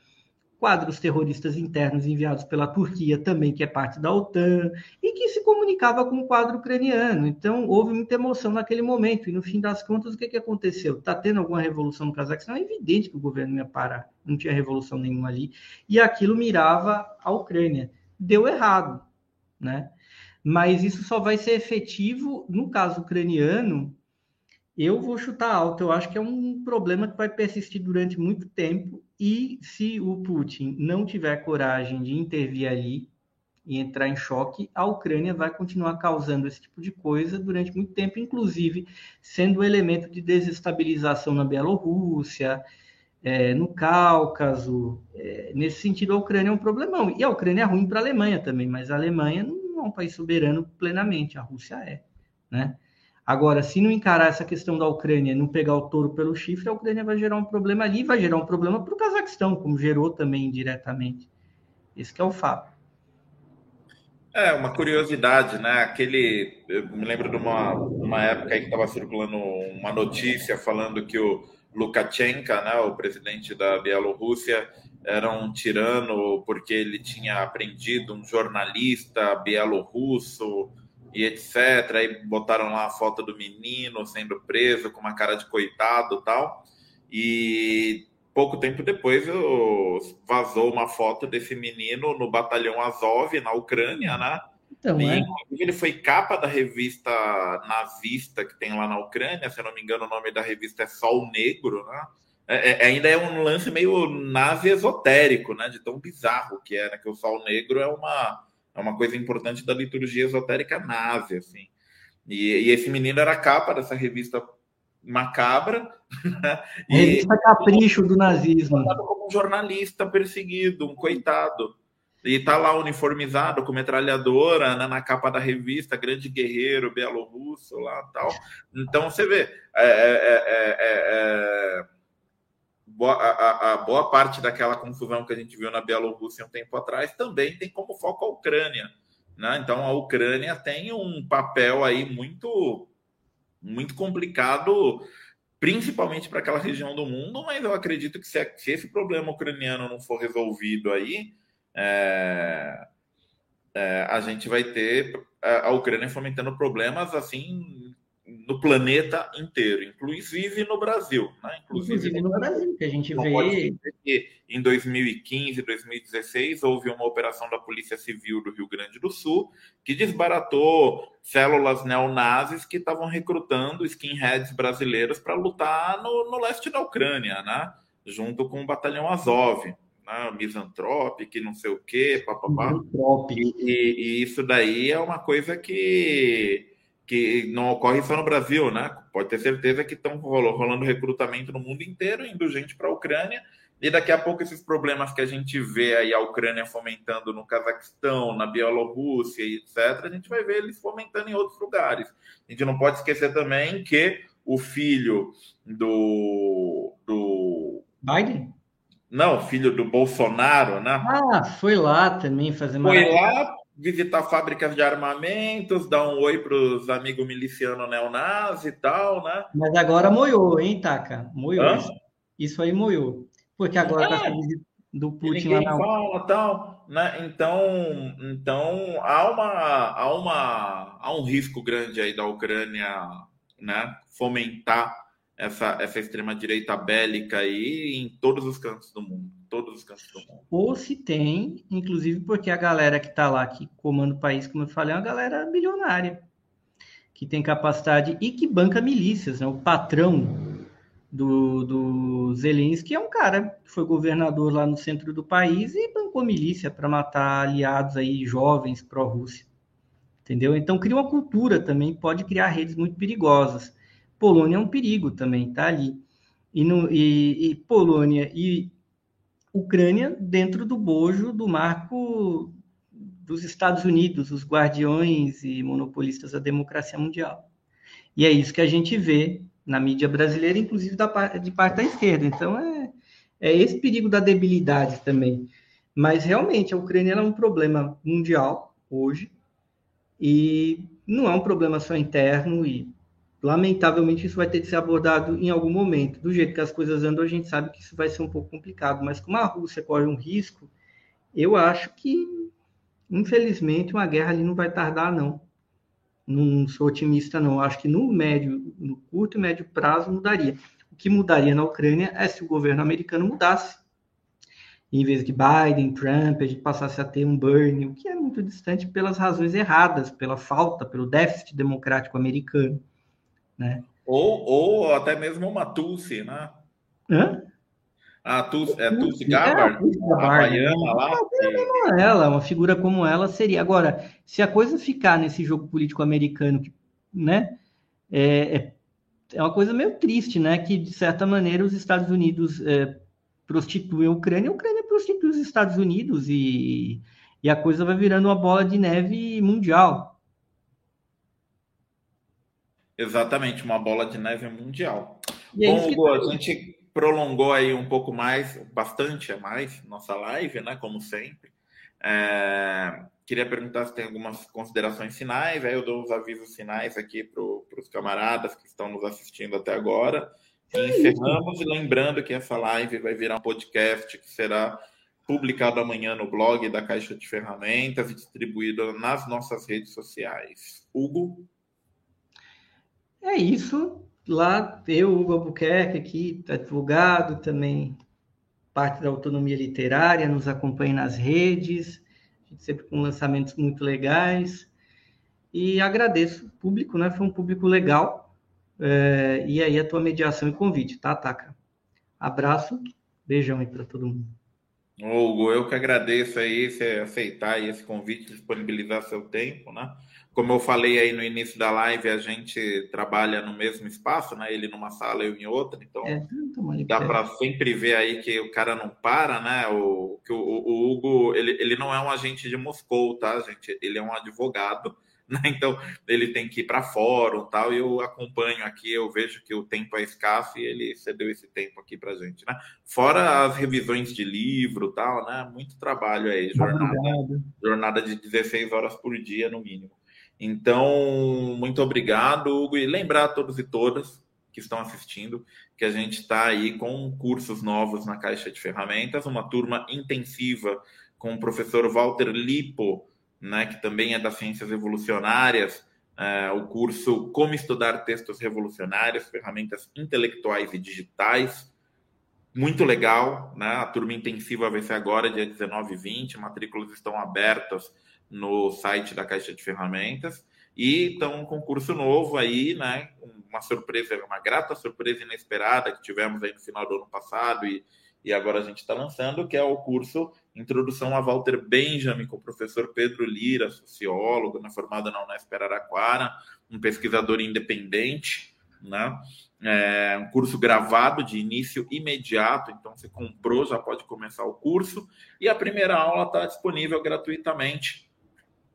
quadros terroristas internos enviados pela Turquia também, que é parte da OTAN, e que se comunicava com o quadro ucraniano. Então, houve muita emoção naquele momento, e no fim das contas, o que, que aconteceu? Está tendo alguma revolução no Cazaquistão? É evidente que o governo ia parar, não tinha revolução nenhuma ali, e aquilo mirava a Ucrânia. Deu errado, né? Mas isso só vai ser efetivo no caso ucraniano eu vou chutar alto, eu acho que é um problema que vai persistir durante muito tempo e se o Putin não tiver coragem de intervir ali e entrar em choque, a Ucrânia vai continuar causando esse tipo de coisa durante muito tempo, inclusive sendo um elemento de desestabilização na Bielorrússia, é, no Cáucaso. É, nesse sentido, a Ucrânia é um problemão. E a Ucrânia é ruim para a Alemanha também, mas a Alemanha não é um país soberano plenamente, a Rússia é, né? Agora, se não encarar essa questão da Ucrânia, não pegar o touro pelo chifre, a Ucrânia vai gerar um problema ali, vai gerar um problema para o Cazaquistão, como gerou também indiretamente. Esse é o fato. É, uma curiosidade, né? Aquele. Eu me lembro de uma, uma época aí que estava circulando uma notícia falando que o Lukashenko, né, o presidente da Bielorrússia, era um tirano porque ele tinha aprendido um jornalista bielorrusso e etc. Aí botaram lá a foto do menino sendo preso com uma cara de coitado tal. E pouco tempo depois vazou uma foto desse menino no batalhão Azov, na Ucrânia, né? Então, e, é. Ele foi capa da revista nazista que tem lá na Ucrânia, se eu não me engano, o nome da revista é Sol Negro, né? É, é, ainda é um lance meio nazi esotérico, né? De tão bizarro que é, né? Que o Sol Negro é uma é uma coisa importante da liturgia esotérica nazi, assim. E, e esse menino era a capa dessa revista macabra. *laughs* Né? E, revista capricho do nazismo. Como um jornalista perseguido, um coitado. E tá lá uniformizado com metralhadora né, na capa da revista, grande guerreiro, bielorrusso lá tal. Então você vê. É, é, é, boa, a, a, boa parte daquela confusão que a gente viu na Bielorrússia um tempo atrás também tem como foco a Ucrânia. Né? Então a Ucrânia tem um papel aí muito, muito complicado, principalmente para aquela região do mundo, mas eu acredito que se, se esse problema ucraniano não for resolvido aí, é, é, a gente vai ter a Ucrânia fomentando problemas assim no planeta inteiro, inclusive no Brasil. Né? Inclusive, inclusive no Brasil, que a gente vê. Que em 2015, 2016, houve uma operação da Polícia Civil do Rio Grande do Sul que desbaratou células neonazis que estavam recrutando skinheads brasileiros para lutar no, no, leste da Ucrânia, né? junto com o batalhão Azov. Né? Que não sei o quê, papapá. E, e, e isso daí é uma coisa que que não ocorre só no Brasil, né? Pode ter certeza que estão rolando recrutamento no mundo inteiro, indo gente para a Ucrânia, E daqui a pouco esses problemas que a gente vê aí a Ucrânia fomentando no Cazaquistão, na Bielorrússia e etc., a gente vai ver eles fomentando em outros lugares. A gente não pode esquecer também que o filho do. do... Biden? Não, filho do Bolsonaro, né? Ah, foi lá também fazer Foi lá visitar fábricas de armamentos, dar um oi para os amigos milicianos neonazis e tal, né? Mas agora moiou, hein, Taka? Moiou. Isso, isso aí moiou. Porque agora é. tá do Putin lá na fala, tal, né? Então, então há uma há uma há um risco grande aí da Ucrânia, né, fomentar essa essa extrema direita bélica aí em todos os cantos do mundo, todos os cantos do mundo. Ou se tem, inclusive porque a galera que está lá que comanda o país, como eu falei, é uma galera bilionária que tem capacidade e que banca milícias, né? O patrão do, do Zelensky é um cara que foi governador lá no centro do país e bancou milícia para matar aliados aí jovens pró-Rússia. Entendeu? Então cria uma cultura também, pode criar redes muito perigosas. Polônia é um perigo também, tá ali. E, no, e, e Polônia e Ucrânia dentro do bojo do marco dos Estados Unidos, os guardiões e monopolistas da democracia mundial. E é isso que a gente vê na mídia brasileira, inclusive da, de parte da esquerda. Então, é, é esse perigo da debilidade também. Mas, realmente, a Ucrânia é um problema mundial hoje, e não é um problema só interno, e, lamentavelmente, isso vai ter que ser abordado em algum momento. Do jeito que as coisas andam, a gente sabe que isso vai ser um pouco complicado, mas como a Rússia corre um risco, eu acho que, infelizmente, uma guerra ali não vai tardar, não não sou otimista, não. Acho que no médio, no curto e médio prazo mudaria. O que mudaria na Ucrânia é se o governo americano mudasse. Em vez de Biden, Trump, a gente passasse a ter um Bernie, o que é muito distante pelas razões erradas, pela falta, pelo déficit democrático americano. Né? Ou, ou até mesmo uma Tulsi, né? Hã? A Tulsi, é Tulsi Gabbard, é, a baiana lá. Que... Ela, uma figura como ela seria. Agora, se a coisa ficar nesse jogo político americano, né, é, é, é uma coisa meio triste, né, que de certa maneira os Estados Unidos é, prostituem a Ucrânia, a Ucrânia prostitui os Estados Unidos e, e a coisa vai virando uma bola de neve mundial. Exatamente, uma bola de neve mundial. É Bom, Hugo, a gente prolongou aí um pouco mais, bastante a mais, nossa live, né? Como sempre. É, queria perguntar se tem algumas considerações finais, aí eu dou os avisos finais aqui para os camaradas que estão nos assistindo até agora. E encerramos, lembrando que essa live vai virar um podcast que será publicado amanhã no blog da Caixa de Ferramentas e distribuído nas nossas redes sociais. Hugo? É isso lá eu, Hugo Albuquerque, aqui, advogado, também parte da autonomia literária, nos acompanha nas redes, sempre com lançamentos muito legais. E agradeço o público, né? Foi um público legal. É, e aí a tua mediação e convite, tá, Taca? Abraço, beijão aí para todo mundo. Hugo, eu que agradeço aí você aceitar esse convite, disponibilizar seu tempo, né? Como eu falei aí no início da live, a gente trabalha no mesmo espaço, né? Ele numa sala, eu em outra, então é, dá para sempre ver aí que o cara não para, né? O, que o, o, Hugo, ele, ele não é um agente de Moscou, tá, gente? Ele é um advogado, *laughs* né? Então ele tem que ir para fórum tal, e eu acompanho aqui, eu vejo que o tempo é escasso e ele cedeu esse tempo aqui para gente, né? Fora as revisões de livro tal, né? Muito trabalho aí, jornada, jornada de 16 horas por dia, no mínimo. Então, muito obrigado, Hugo. E lembrar a todos e todas que estão assistindo que a gente está aí com cursos novos na Caixa de Ferramentas, uma turma intensiva com o professor Walter Lipo, né, que também é das Ciências Evolucionárias, é, o curso Como Estudar Textos Revolucionários, Ferramentas Intelectuais e Digitais. Muito legal, né? A turma intensiva vai ser agora, dia 19 e 20, matrículas estão abertas no site da Caixa de Ferramentas. E então um concurso novo aí, né? Uma surpresa, uma grata surpresa inesperada que tivemos aí no final do ano passado e, e agora a gente está lançando, que é o curso Introdução a Walter Benjamin, com o professor Pedro Lira, sociólogo, né, formado na Unesp Araraquara, um pesquisador independente, né? É um curso gravado de início imediato, então você comprou, já pode começar o curso. E a primeira aula está disponível gratuitamente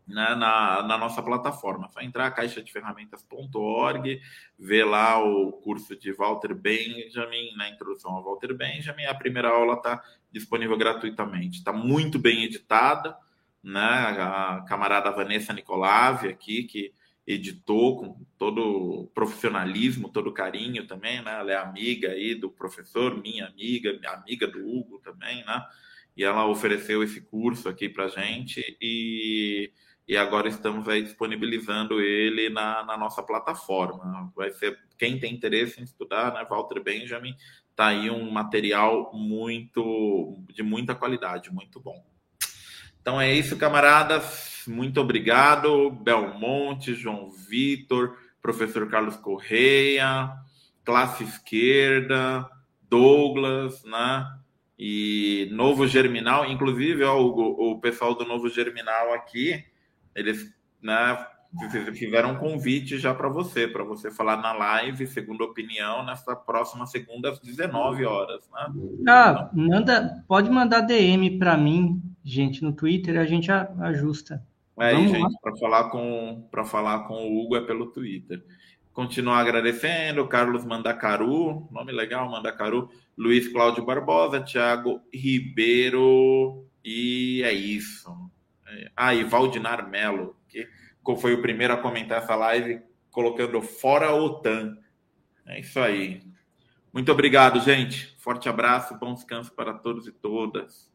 né, na, na, nossa plataforma. Só entrar caixa de ferramentas.org, ver lá o curso de Walter Benjamin, na introdução ao Walter Benjamin. A primeira aula está disponível gratuitamente. Está muito bem editada, né? A camarada Vanessa Nicolavi aqui, que editou com todo profissionalismo, todo carinho também, né? Ela é amiga aí do professor, minha amiga, amiga do Hugo também, né? E ela ofereceu esse curso aqui para gente e, e agora estamos aí disponibilizando ele na, na nossa plataforma. Vai ser quem tem interesse em estudar, né? Walter Benjamin, tá aí um material muito de muita qualidade, muito bom. Então é isso, camaradas. Muito obrigado. Belmonte, João Vitor, professor Carlos Correia, classe esquerda, Douglas, né? E Novo Germinal, inclusive, ó, o, o pessoal do Novo Germinal aqui, eles né, fizeram um convite já para você, para você falar na live, segunda opinião, nessa próxima segunda às 19 horas. Né? Ah, manda, pode mandar DM para mim, gente, no Twitter, a gente ajusta. É, aí, gente, para falar com para falar com o Hugo é pelo Twitter. Continuar agradecendo, Carlos Mandacaru, nome legal, Mandacaru, Luiz Cláudio Barbosa, Thiago Ribeiro, e é isso. Ah, e Valdinar Melo, que foi o primeiro a comentar essa live, colocando fora a OTAN. É isso aí. Muito obrigado, gente. Forte abraço, bom descanso para todos e todas.